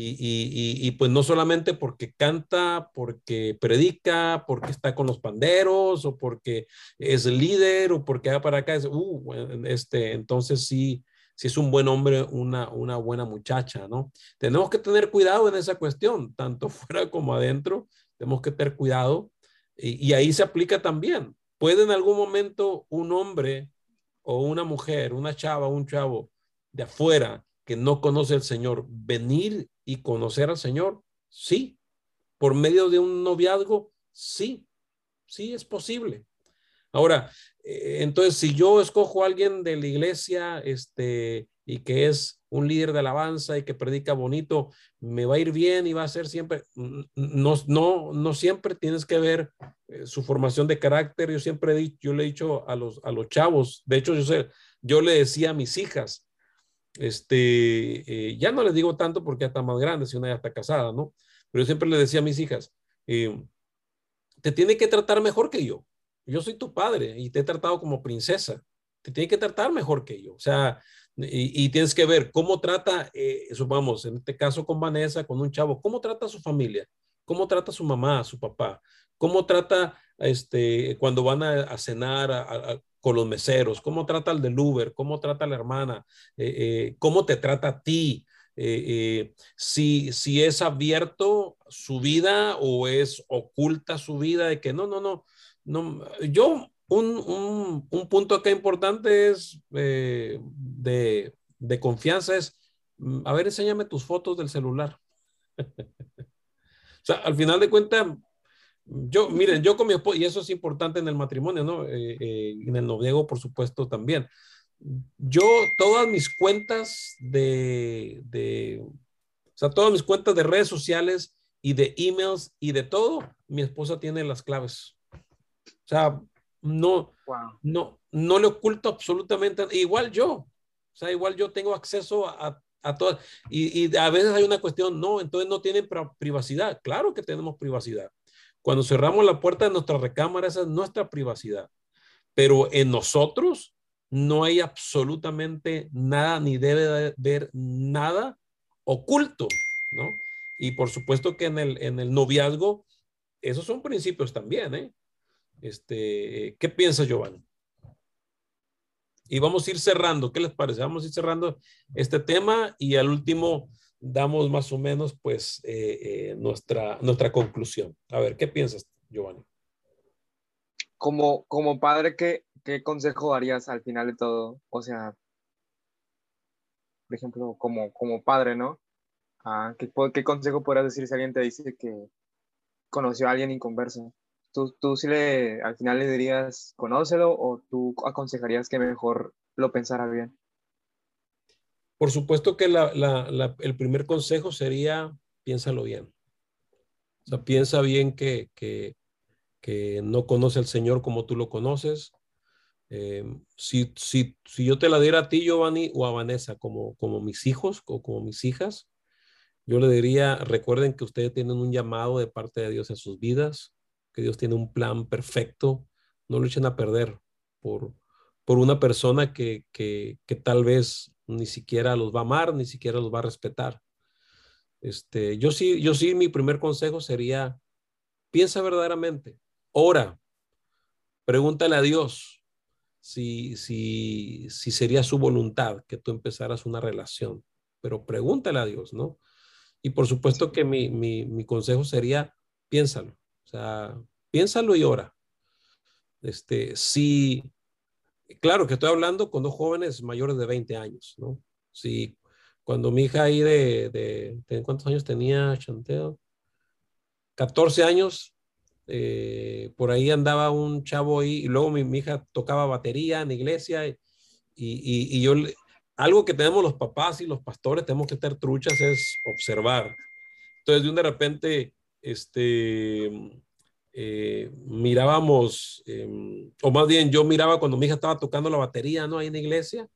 Y, pues no solamente porque canta, porque predica, porque está con los panderos o porque es líder o porque va para acá, es, uh, este, entonces sí, sí es un buen hombre, una, una buena muchacha, ¿no? Tenemos que tener cuidado en esa cuestión, tanto [laughs] fuera como adentro, tenemos que tener cuidado y, y ahí se aplica también. Puede en algún momento un hombre o una mujer, una chava, un chavo de afuera que no conoce al Señor, venir y conocer al Señor, sí. Por medio de un noviazgo, sí, sí es posible. Ahora, eh, entonces, si yo escojo a alguien de la iglesia, este, y que es un líder de alabanza y que predica bonito, me va a ir bien y va a ser siempre, no, no, no siempre tienes que ver eh, su formación de carácter. Yo siempre he dicho, yo le he dicho a los, a los chavos, de hecho, yo sé, yo le decía a mis hijas, este, eh, ya no les digo tanto porque ya está más grande, si una ya está casada, ¿no? Pero yo siempre le decía a mis hijas, eh, te tiene que tratar mejor que yo. Yo soy tu padre y te he tratado como princesa. Te tiene que tratar mejor que yo. O sea, y, tienes que ver cómo trata, eh, en este caso con Vanessa, con un chavo, cómo trata a su familia, cómo trata a su mamá, a su papá, cómo trata este, cuando van a, cenar, a, con los meseros, cómo trata al del Uber, cómo trata la hermana, eh, eh, cómo te trata a ti, eh, si, si es abierto su vida o es oculta su vida de que no, no, no, no, yo, un, un, punto acá importante es de, de confianza es, mm, a ver, enséñame tus fotos del celular. [laughs] o sea, al final de cuentas, yo, miren, yo con mi esposa, y eso es importante en el matrimonio, ¿no? Eh, eh, en el noviego, por supuesto, también. Yo, todas mis cuentas de, de, o sea, todas mis cuentas de redes sociales y de emails y de todo, mi esposa tiene las claves. O sea, no, no, no le oculto absolutamente, igual yo, o sea, igual yo tengo acceso a, a todas, y, y, a veces hay una cuestión, no, entonces no tienen privacidad. Claro que tenemos privacidad. Cuando cerramos la puerta de nuestra recámara, esa es nuestra privacidad. Pero en nosotros no hay absolutamente nada, ni debe haber nada oculto, ¿no? Y por supuesto que en el, en el noviazgo, esos son principios también, ¿eh? Este, ¿Qué piensa Giovanni? Y vamos a ir cerrando, ¿qué les parece? Vamos a ir cerrando este tema y al último damos más o menos pues eh, eh, nuestra, nuestra conclusión. A ver, ¿qué piensas, Giovanni? Como, como padre, ¿qué, ¿qué consejo darías al final de todo? O sea, por ejemplo, como, como padre, ¿no? Ah, ¿qué, ¿Qué consejo podrías decir si alguien te dice que conoció a alguien inconverso? ¿Tú, tú sí le, al final le dirías, conócelo o tú aconsejarías que mejor lo pensara bien? Por supuesto que el primer consejo sería, piénsalo bien. O sea, piensa bien que, no conoce al Señor como tú lo conoces. Eh, si, si, si, yo te la diera a ti, Giovanni, o a Vanessa, como, como mis hijos o como mis hijas, yo le diría, recuerden que ustedes tienen un llamado de parte de Dios en sus vidas, que Dios tiene un plan perfecto, no lo echen a perder por, por una persona que, que, que tal vez ni siquiera los va a amar, ni siquiera los va a respetar. Este, yo sí, yo sí, mi primer consejo sería, piensa verdaderamente, ora, pregúntale a Dios si, si, si sería su voluntad que tú empezaras una relación, pero pregúntale a Dios, ¿no? Y por supuesto que mi, mi, mi consejo sería, piénsalo, o sea, piénsalo y ora. Este, si, claro que estoy hablando con dos jóvenes mayores de 20 años, ¿no? Sí, cuando mi hija ahí de, de, ¿cuántos años tenía Chanteo? 14 años, eh, por ahí andaba un chavo ahí, y luego mi, hija tocaba batería en la iglesia, y, y, y yo, algo que tenemos los papás y los pastores, tenemos que estar truchas, es observar. Entonces, de un de repente, este, eh, mirábamos, em, o más bien yo miraba cuando mi hija estaba tocando la batería, ¿no? Ahí en la iglesia,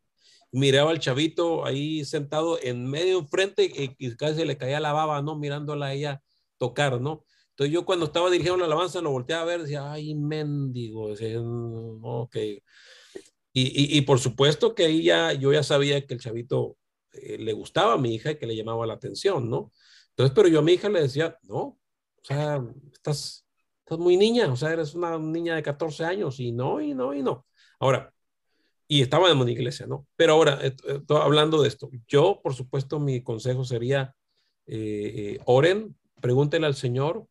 miraba al chavito ahí sentado en medio enfrente y, y casi le caía la baba, ¿no? Mirándola a ella tocar, ¿no? Entonces yo cuando estaba dirigiendo la alabanza lo volteaba a ver, decía, ay, mendigo, decía, mm, ok. Y, y, por supuesto que ahí ya, yo ya sabía que el chavito eh, le gustaba a mi hija y que le llamaba la atención, ¿no? Entonces, pero yo a mi hija le decía, no, o sea, estás, muy niña, o sea, eres una niña de 14 años y no, y no, y no. Ahora, y estaba en iglesia, ¿no? Pero ahora, estoy hablando de esto, yo, por supuesto, mi consejo sería, eh, eh, oren, pregúntenle al Señor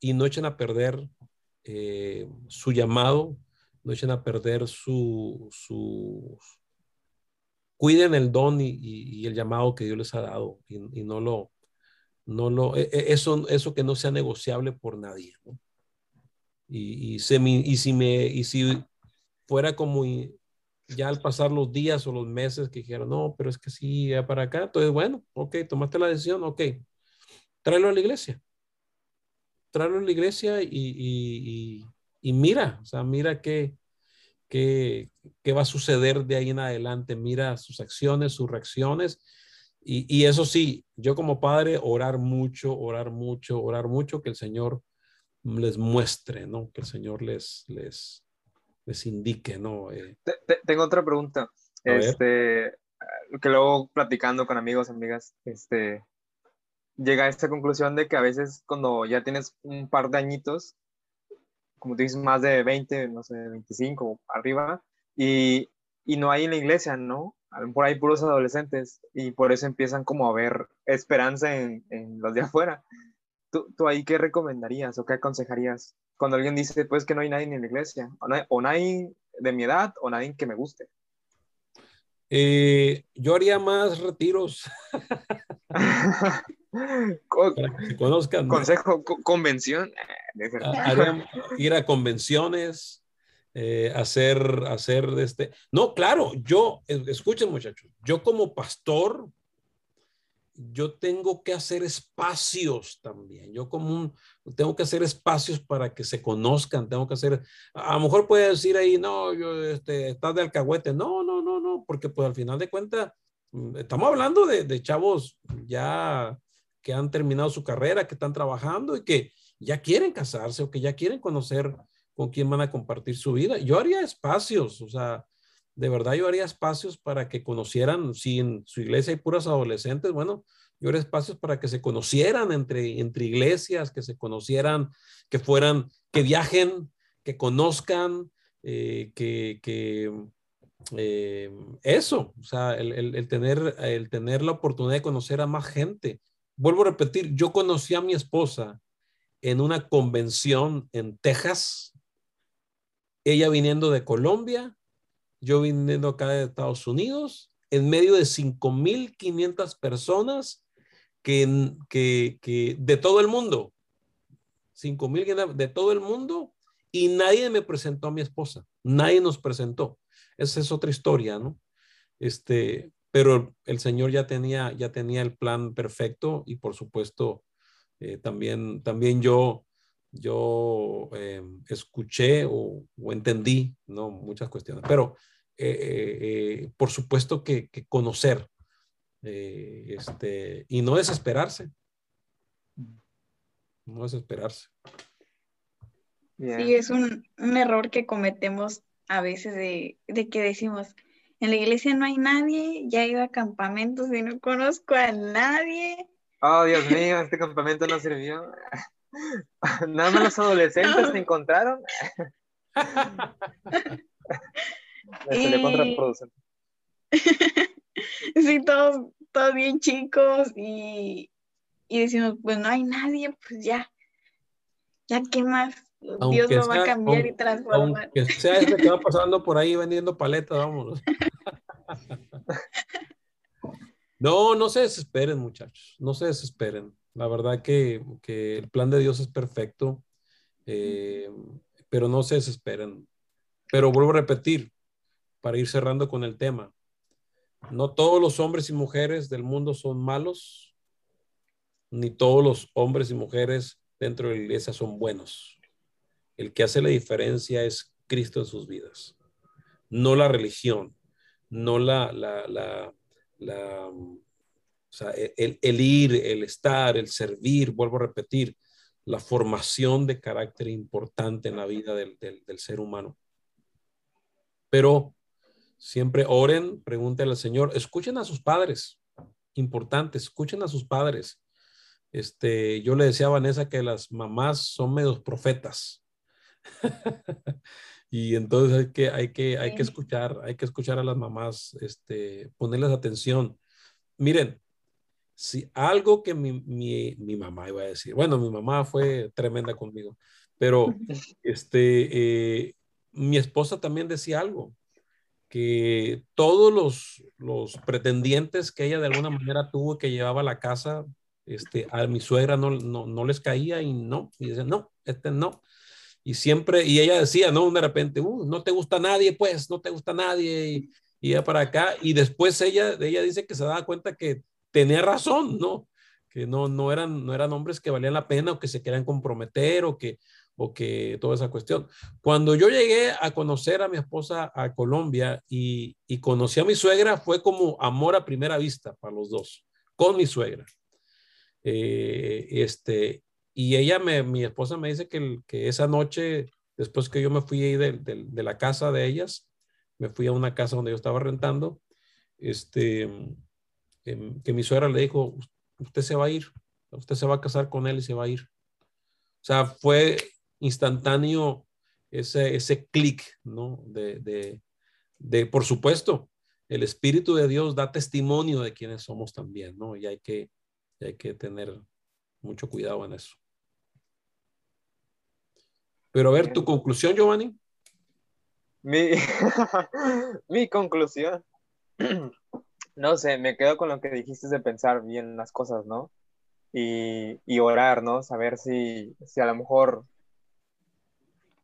y no echen a perder eh, su llamado, no echen a perder su, su cuiden el don y, el llamado que Dios les ha dado y, y no lo, no lo, e, e, eso, eso que no sea negociable por nadie. ¿no? Y, si me, y si fuera como ya al pasar los días o los meses que dijeron, no, pero es que sí, ya para acá, entonces bueno, ok, tomaste la decisión, ok, tráelo a la iglesia. Tráelo a la iglesia y, mira, o sea, mira qué, qué, qué, va a suceder de ahí en adelante, mira sus acciones, sus reacciones. Y eso sí, yo como padre, orar mucho, orar mucho, orar mucho, que el Señor les muestre, ¿no? Que el Señor les, les, les indique, ¿no? Eh, tengo otra pregunta. Este, que luego platicando con amigos, amigas, este, llega a esta conclusión de que a veces cuando ya tienes un par de añitos, como tú dices, más de 20, no sé, 25 arriba, y, y no hay en la iglesia, ¿no? Por ahí puros adolescentes, y por eso empiezan como a ver esperanza en, en los de afuera. ¿Tú, ahí qué recomendarías o qué aconsejarías cuando alguien dice, pues que no hay nadie en la iglesia, o, nadie de mi edad, o nadie que me guste? Eh, yo haría más retiros. [laughs] para que se conozcan. Consejo, convención. ir a convenciones, eh, hacer, hacer este. No, claro, yo, escuchen muchachos, yo como pastor, yo tengo que hacer espacios también. Yo como un, tengo que hacer espacios para que se conozcan, tengo que hacer, a lo mejor puede decir ahí, no, yo, este, estás de alcahuete. No, no, no, no, porque pues al final de cuentas, mm, estamos hablando de, de chavos ya que han terminado su carrera, que están trabajando y que ya quieren casarse o que ya quieren conocer con quién van a compartir su vida. Yo haría espacios, o sea, de verdad yo haría espacios para que conocieran, si en su iglesia hay puras adolescentes, bueno, yo haría espacios para que se conocieran entre, entre iglesias, que se conocieran, que fueran, que viajen, que conozcan, eh, que, que eh, eso, o sea, el, el, tener, el tener la oportunidad de conocer a más gente. Vuelvo a repetir, yo conocí a mi esposa en una convención en Texas, ella viniendo de Colombia, yo viniendo acá de Estados Unidos, en medio de 5.500 personas que, que, que, de todo el mundo, 5.000 de todo el mundo, y nadie me presentó a mi esposa, nadie nos presentó. Esa es otra historia, ¿no? Este, pero el Señor ya tenía, ya tenía el plan perfecto y por supuesto eh, también, también yo yo eh, escuché o, entendí, ¿no? Muchas cuestiones, pero eh, eh, por supuesto que, conocer este, y no desesperarse. No desesperarse. Sí, es un, error que cometemos a veces de, de, que decimos, en la iglesia no hay nadie, ya he ido a campamentos y no conozco a nadie. Oh, Dios [laughs] mío, este campamento no sirvió. [laughs] Nada más los adolescentes se [laughs] encontraron. [laughs] Sí, todos, todos bien chicos y, y decimos, pues no hay nadie, pues ya, ya qué más. Dios lo va a cambiar y transformar. Aunque sea este que va pasando por ahí vendiendo paletas, vámonos. No, no se desesperen, muchachos, no se desesperen. La verdad que, el plan de Dios es perfecto, eh, pero no se desesperen. Pero vuelvo a repetir, para ir cerrando con el tema, no todos los hombres y mujeres del mundo son malos, ni todos los hombres y mujeres dentro de la iglesia son buenos. El que hace la diferencia es Cristo en sus vidas, no la religión, no la, la, la, la o sea, el, el, ir, el estar, el servir, vuelvo a repetir, la formación de carácter importante en la vida del, del, ser humano. Pero siempre oren, pregúntenle al Señor, escuchen a sus padres, importante, escuchen a sus padres. Este, yo le decía a Vanessa que las mamás son medios profetas. [laughs] y entonces hay que, hay que, hay que escuchar, hay que escuchar a las mamás, este, ponerles atención. Miren, si algo que mi, mi, mi, mamá iba a decir, bueno, mi mamá fue tremenda conmigo, pero este, eh, mi esposa también decía algo, que todos los, los pretendientes que ella de alguna manera tuvo que llevaba a la casa, este, a mi suegra no, no, no les caía y no, y dice, no, este no. Y siempre, y ella decía, no, de repente, uh, no te gusta nadie, pues, no te gusta nadie, y, y ya para acá, y después ella, ella dice que se daba cuenta que tenía razón, ¿no? Que no, no, eran, no eran hombres que valían la pena o que se querían comprometer o que, o que toda esa cuestión. Cuando yo llegué a conocer a mi esposa a Colombia y, y conocí a mi suegra, fue como amor a primera vista para los dos, con mi suegra. Eh, este, y ella, me, mi esposa me dice que, que esa noche, después que yo me fui de, la casa de ellas, me fui a una casa donde yo estaba rentando, este, que, mi suegra le dijo, usted se va a ir, usted se va a casar con él y se va a ir. O sea, fue instantáneo ese, ese clic, ¿no? De, de, por supuesto, el Espíritu de Dios da testimonio de quienes somos también, ¿no? Y hay que, hay que tener mucho cuidado en eso. Pero a ver, tu conclusión, Giovanni. Mi, [laughs] mi conclusión [clears throat] no sé, me quedo con lo que dijiste de pensar bien las cosas, ¿no? y, y, orar, ¿no? Saber si, si a lo mejor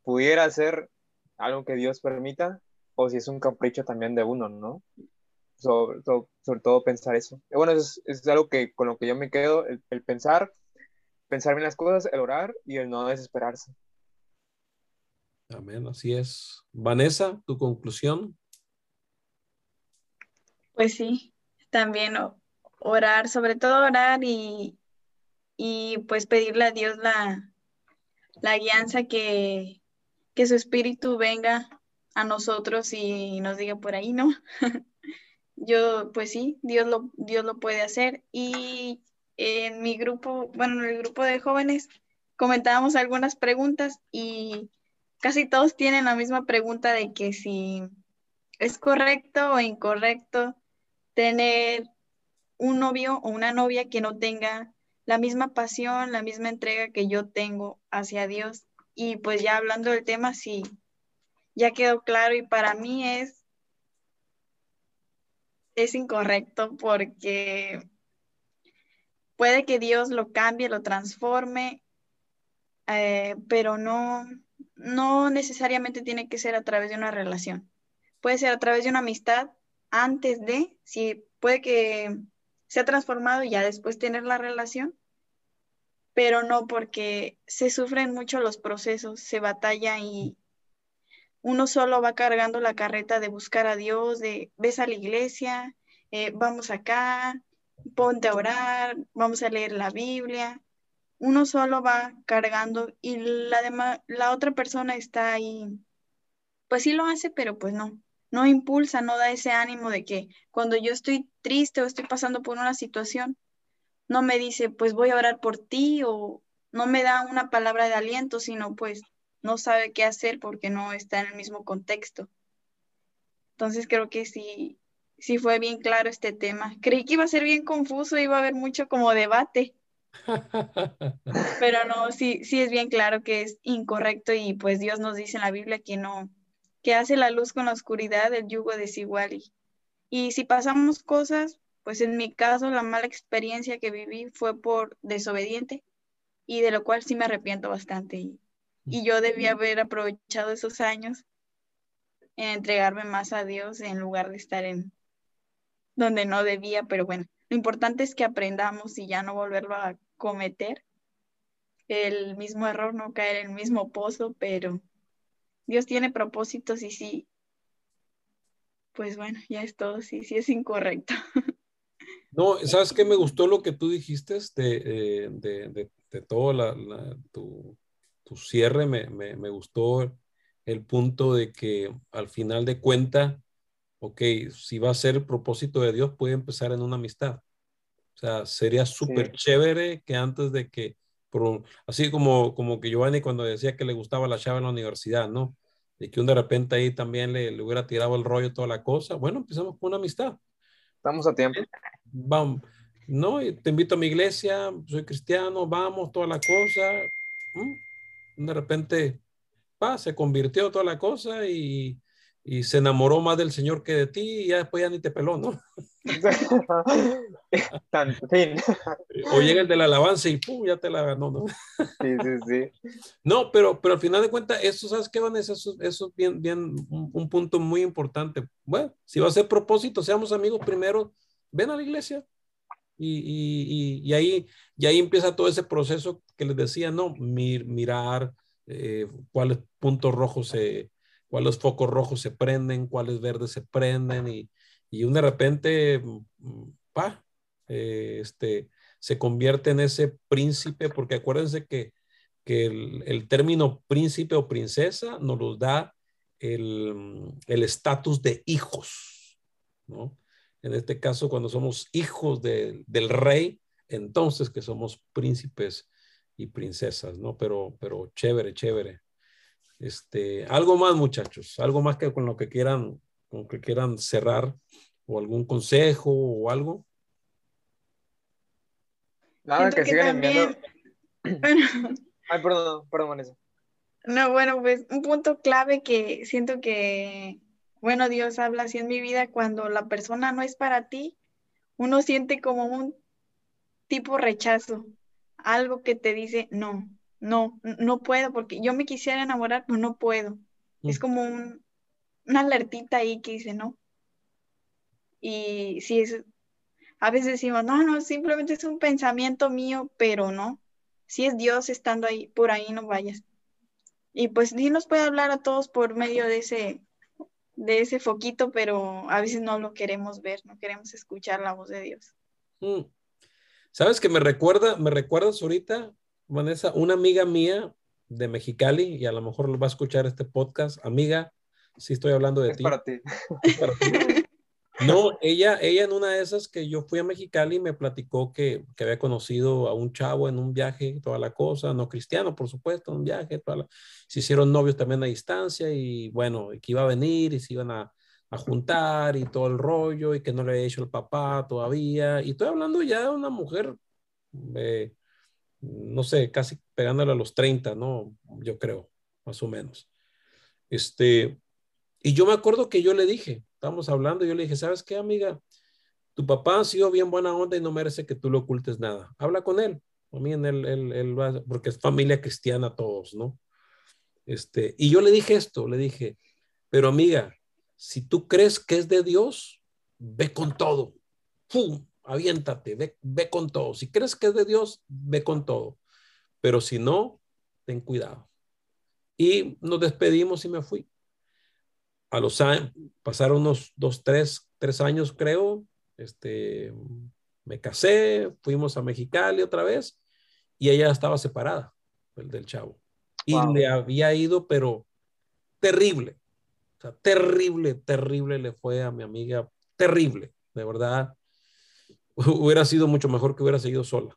pudiera ser algo que Dios permita o si es un capricho también de uno, ¿no? Sobre, sobre, todo pensar eso. Bueno, es, es, algo que con lo que yo me quedo, el, el pensar, pensar bien las cosas, el orar y el no desesperarse. Amén, así es. Vanessa, tu conclusión. Pues sí, también orar, sobre todo orar y, y pues pedirle a Dios la, la guianza que, que su espíritu venga a nosotros y nos diga por ahí, ¿no? [laughs] Yo, pues sí, Dios lo, Dios lo puede hacer. Y en mi grupo, bueno, en el grupo de jóvenes, comentábamos algunas preguntas y casi todos tienen la misma pregunta de que si es correcto o incorrecto tener un novio o una novia que no tenga la misma pasión, la misma entrega que yo tengo hacia Dios. Y pues ya hablando del tema, sí, ya quedó claro y para mí es, es incorrecto porque puede que Dios lo cambie, lo transforme, eh, pero no, no necesariamente tiene que ser a través de una relación. Puede ser a través de una amistad antes de, si puede que se ha transformado y ya después tener la relación, pero no porque se sufren mucho los procesos, se batalla y uno solo va cargando la carreta de buscar a Dios, de ves a la iglesia, eh, vamos acá, ponte a orar, vamos a leer la Biblia. Uno solo va cargando y la, la otra persona está ahí, pues sí lo hace, pero pues no, no impulsa, no da ese ánimo de que cuando yo estoy triste o estoy pasando por una situación, no me dice, pues voy a orar por ti o no me da una palabra de aliento, sino pues no sabe qué hacer porque no está en el mismo contexto. Entonces creo que sí, sí fue bien claro este tema. Creí que iba a ser bien confuso, iba a haber mucho como debate. [laughs] Pero no, sí, sí es bien claro que es incorrecto y pues Dios nos dice en la Biblia que no, que hace la luz con la oscuridad, el yugo desigual. Y, y si pasamos cosas, pues en mi caso la mala experiencia que viví fue por desobediente y de lo cual sí me arrepiento bastante. Y, y yo debía haber aprovechado esos años en entregarme más a Dios en lugar de estar en donde no debía, pero bueno, lo importante es que aprendamos y ya no volverlo a cometer el mismo error, no caer en el mismo pozo, pero Dios tiene propósitos y sí, pues bueno, ya es todo, sí, sí es incorrecto. No, ¿sabes qué? Me gustó lo que tú dijiste de, eh, de, de, de todo la, tu, tu, cierre, me, me, me, gustó el punto de que al final de cuenta, ok, si va a ser el propósito de Dios, puede empezar en una amistad. O sea, sería súper chévere que antes de que así como, como que Giovanni cuando decía que le gustaba la chava en la universidad, ¿no? Y que un de repente ahí también le, le hubiera tirado el rollo toda la cosa. Bueno, empezamos con una amistad. Estamos a tiempo. Vamos, no, te invito a mi iglesia, soy cristiano, vamos, toda la cosa. De repente, pa, se convirtió toda la cosa y, y se enamoró más del Señor que de ti y ya después ya ni te peló, ¿no? [laughs] o llega el de la alabanza y ¡pum! ya te la ganó, ¿no? sí, sí, sí. No, pero, pero al final de cuentas, eso, ¿sabes qué, Vanessa? Eso, eso es bien, bien, un, punto muy importante. Bueno, si va a ser propósito, seamos amigos primero, ven a la iglesia. Y, y, y, ahí, y ahí empieza todo ese proceso que les decía, ¿no? mirar eh, cuáles puntos rojos se, cuáles focos rojos se prenden, cuáles verdes se prenden y, y de repente, mm, pa, eh, este, se convierte en ese príncipe, porque acuérdense que, que el, término príncipe o princesa nos lo da el estatus de hijos, ¿no? En este caso, cuando somos hijos del rey, entonces que somos príncipes y princesas, ¿no? Pero, pero chévere, chévere. Este, algo más, muchachos, algo más que con lo que quieran, con que quieran cerrar o algún consejo o algo. Nada, que, sigan enviando. [clears throat] Ay, perdón, perdón, Vanessa. No, bueno, pues un punto clave que siento que, bueno, Dios habla así en mi vida, cuando la persona no es para ti, uno siente como un tipo rechazo, algo que te dice, no, no, no puedo, porque yo me quisiera enamorar, pero no puedo. Es mm. como una alertita ahí que dice, no. Y si es, a veces decimos, no, no, simplemente es un pensamiento mío, pero no. Si es Dios estando ahí, por ahí no vayas. Y pues sí nos puede hablar a todos por medio de ese, de ese foquito, pero a veces no lo queremos ver, no queremos escuchar la voz de Dios. Mm. ¿Sabes que me recuerda, me recuerdas ahorita, Vanessa, una amiga mía de Mexicali, y a lo mejor va a escuchar este podcast, amiga, sí estoy hablando de ti. Para ti. para ti. No, ella, ella en una de esas que yo fui a Mexicali me platicó que, que, había conocido a un chavo en un viaje, toda la cosa, no cristiano, por supuesto, un viaje, toda se hicieron novios también a distancia y bueno, que iba a venir y se iban a, a, juntar y todo el rollo y que no le había hecho el papá todavía. Y estoy hablando ya de una mujer, eh, no sé, casi pegándole a los 30, ¿no? Yo creo, más o menos. Este, y yo me acuerdo que yo le dije, estábamos hablando, yo le dije, ¿sabes qué, amiga? Tu papá ha sido bien buena onda y no merece que tú le ocultes nada. Habla con él. En él, él, él va, porque es familia cristiana todos, ¿no? Este, y yo le dije esto, le dije, pero amiga, si tú crees que es de Dios, ve con todo. ¡Pum! Aviéntate, ve, ve con todo. Si crees que es de Dios, ve con todo. Pero si no, ten cuidado. Y nos despedimos y me fui a los años, pasaron unos dos, tres, tres años creo, este, me casé, fuimos a Mexicali otra vez y ella estaba separada del, del chavo. Y le había ido, pero terrible, o sea, terrible, terrible le fue a mi amiga, terrible, de verdad. [laughs] Hubiera sido mucho mejor que hubiera seguido sola,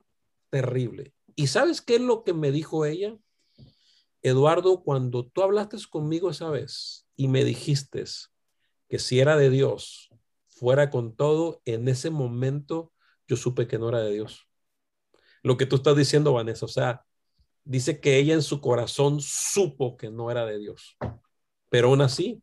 terrible. ¿Y sabes qué es lo que me dijo ella? Eduardo, cuando tú hablaste conmigo esa vez, y me dijiste que si era de Dios, fuera con todo, en ese momento yo supe que no era de Dios. Lo que tú estás diciendo, Vanessa, o sea, dice que ella en su corazón supo que no era de Dios, pero aún así,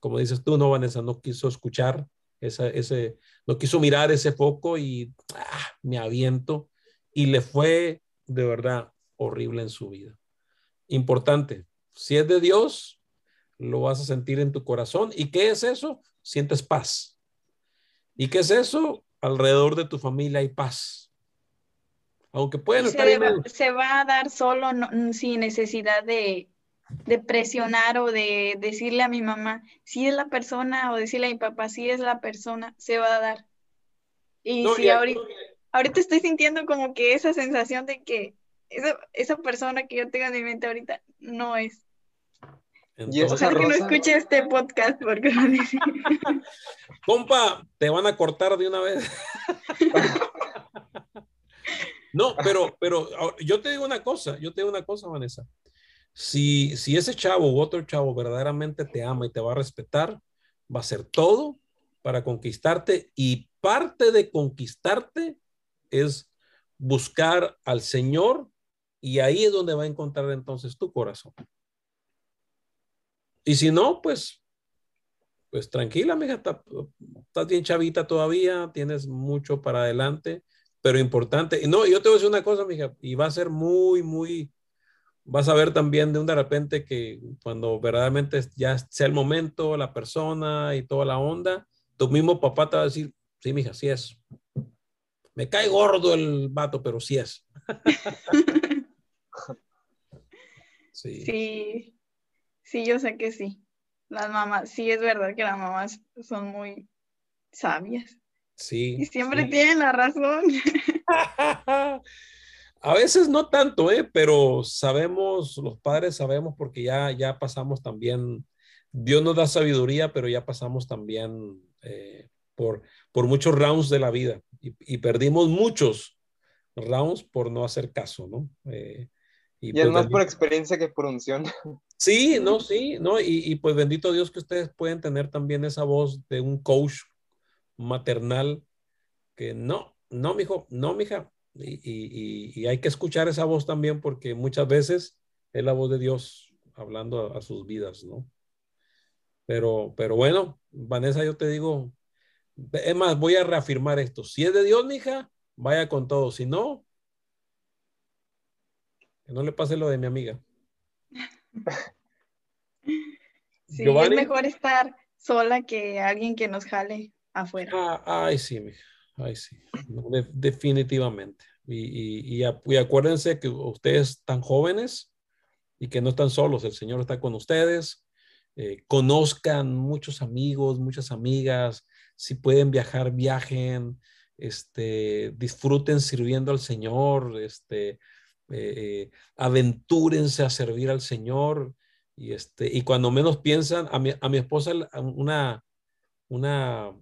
como dices tú, no, Vanessa, no quiso escuchar esa, ese, no quiso mirar ese foco y ah, me aviento y le fue de verdad horrible en su vida. Importante, si es de Dios, lo vas a sentir en tu corazón. ¿Y qué es eso? Sientes paz. ¿Y qué es eso? Alrededor de tu familia hay paz. Aunque pueden estar... Se, va, se va a dar solo sin necesidad de, presionar o de decirle a mi mamá si es la persona o decirle a mi papá si es la persona, se va a dar. Y si ahorita, ahorita estoy sintiendo como que esa sensación de que esa, esa persona que yo tengo en mi mente ahorita no es. Entonces, que no escuche este podcast porque [laughs] Compa, te van a cortar de una vez. [laughs] no, pero, pero yo te digo una cosa, yo te digo una cosa, Vanessa. Si, ese chavo u otro chavo verdaderamente te ama y te va a respetar, va a hacer todo para conquistarte y parte de conquistarte es buscar al Señor y ahí es donde va a encontrar entonces tu corazón. Y si no, pues, pues tranquila, mija, estás bien chavita todavía, tienes mucho para adelante, pero importante. No, yo te voy a decir una cosa, mija, y va a ser muy, muy, vas a ver también de un de repente que cuando verdaderamente ya sea el momento, la persona y toda la onda, tu mismo papá te va a decir, sí, mija, sí es. Me cae gordo el vato, pero sí es. [laughs] sí. Sí. Sí, yo sé que sí. Las mamás, sí es verdad que las mamás son muy sabias. Sí. Y siempre tienen la razón. [laughs] [laughs] A veces no tanto, ¿eh? pero sabemos, los padres sabemos porque ya, ya pasamos también, Dios nos da sabiduría, pero ya pasamos también eh, por, por muchos rounds de la vida y, perdimos muchos rounds por no hacer caso, ¿no? Eh, y, es pues más por experiencia que por unción. [laughs] Sí, no, sí, no, y, pues bendito Dios que ustedes pueden tener también esa voz de un coach maternal que no, no, mijo, no, mija, y, y, hay que escuchar esa voz también porque muchas veces es la voz de Dios hablando a, sus vidas, ¿no? Pero, pero bueno, Vanessa, yo te digo, es más, voy a reafirmar esto. Si es de Dios, mija, vaya con todo. Si no, que no le pase lo de mi amiga. [laughs] Sí, es mejor estar sola que alguien que nos jale afuera. Ah, ay, sí, ay, sí, definitivamente. Y, y, acuérdense que ustedes están jóvenes y que no están solos, el Señor está con ustedes. Eh, conozcan muchos amigos, muchas amigas, si pueden viajar, viajen, este, disfruten sirviendo al Señor, este, eh, eh, aventúrense a servir al Señor. Y, este, y cuando menos piensan, a mi, a mi esposa, una, una,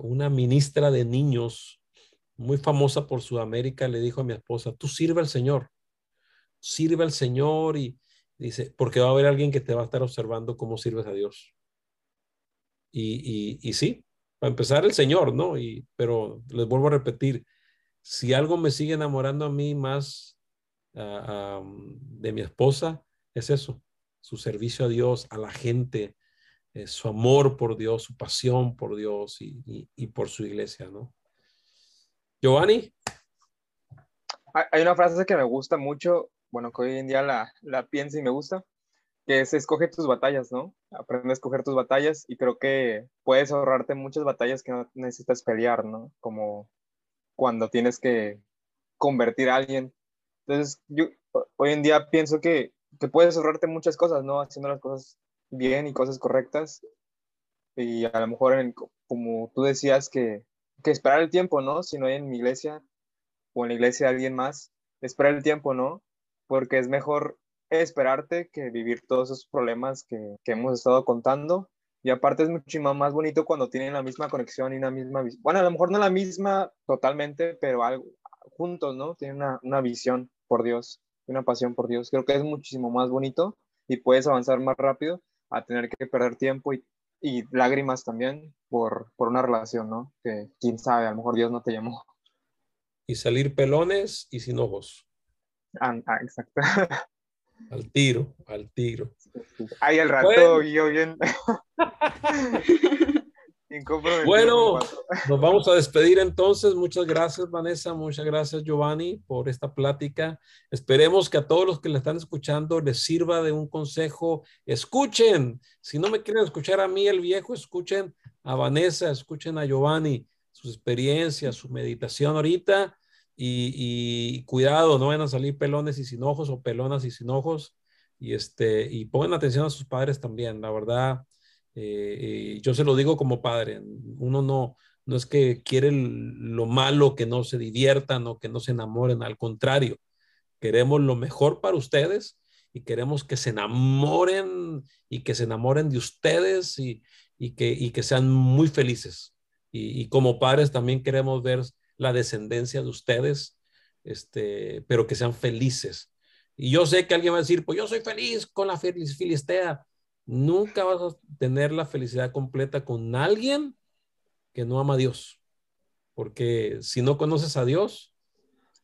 una ministra de niños muy famosa por Sudamérica, le dijo a mi esposa, tú sirve al Señor, sirve al Señor y dice, porque va a haber alguien que te va a estar observando cómo sirves a Dios. Y, y, sí, para empezar el Señor, ¿no? Y, pero les vuelvo a repetir, si algo me sigue enamorando a mí más de mi esposa, es eso, su servicio a Dios, a la gente, eh, su amor por Dios, su pasión por Dios y, por su iglesia, ¿no? Giovanni. Hay una frase que me gusta mucho, bueno, que hoy en día la, pienso y me gusta, que es escoge tus batallas, ¿no? Aprende a escoger tus batallas y creo que puedes ahorrarte muchas batallas que no necesitas pelear, ¿no? Como cuando tienes que convertir a alguien. Entonces, yo hoy en día pienso que que puedes ahorrarte muchas cosas, ¿no? Haciendo las cosas bien y cosas correctas. Y a lo mejor, como tú decías, que, que esperar el tiempo, ¿no? Si no hay en mi iglesia o en la iglesia de alguien más, esperar el tiempo, ¿no? Porque es mejor esperarte que vivir todos esos problemas que, que hemos estado contando. Y aparte es muchísimo más bonito cuando tienen la misma conexión y una misma visión. Bueno, a lo mejor no la misma totalmente, pero algo, juntos, ¿no? Tienen una, una visión por Dios una pasión por Dios. Creo que es muchísimo más bonito y puedes avanzar más rápido a tener que perder tiempo y, y lágrimas también por, por, una relación, ¿no? Que quién sabe, a lo mejor Dios no te llamó. Y salir pelones y sin ojos. Ah, ah exacto. [laughs] Al tiro, al tiro. Ahí el rato, yo bien. [laughs] Bueno, [laughs] nos vamos a despedir entonces. Muchas gracias, Vanessa. Muchas gracias, Giovanni, por esta plática. Esperemos que a todos los que le están escuchando les sirva de un consejo. Escuchen. Si no me quieren escuchar a mí, el viejo, escuchen a Vanessa, escuchen a Giovanni, sus experiencias, su meditación ahorita. Y, cuidado, no van a salir pelones y sin ojos o pelonas y sin ojos. Y, este, y pongan atención a sus padres también. La verdad, eh, yo se lo digo como padre, uno no, no es que quiere lo malo, que no se diviertan o que no se enamoren, al contrario, queremos lo mejor para ustedes y queremos que se enamoren y que se enamoren de ustedes y, y que, y que sean muy felices. Y, como padres también queremos ver la descendencia de ustedes, este, pero que sean felices. Y yo sé que alguien va a decir, pues yo soy feliz con la filistea. Nunca vas a tener la felicidad completa con alguien que no ama a Dios. Porque si no conoces a Dios,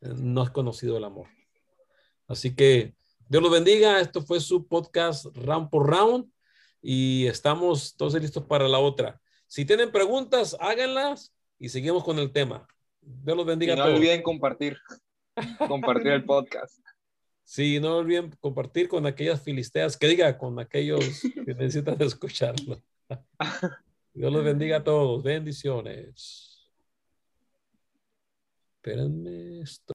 eh, no has conocido el amor. Así que Dios los bendiga. Esto fue su podcast Round por Round y estamos todos listos para la otra. Si tienen preguntas, háganlas y seguimos con el tema. Dios los bendiga. no olviden compartir, compartir el podcast. Sí, no olviden compartir con aquellas filisteas, que diga, con aquellos que [laughs] necesitan escucharlo. [laughs] Dios los bendiga a todos. Bendiciones. Espérenme esto.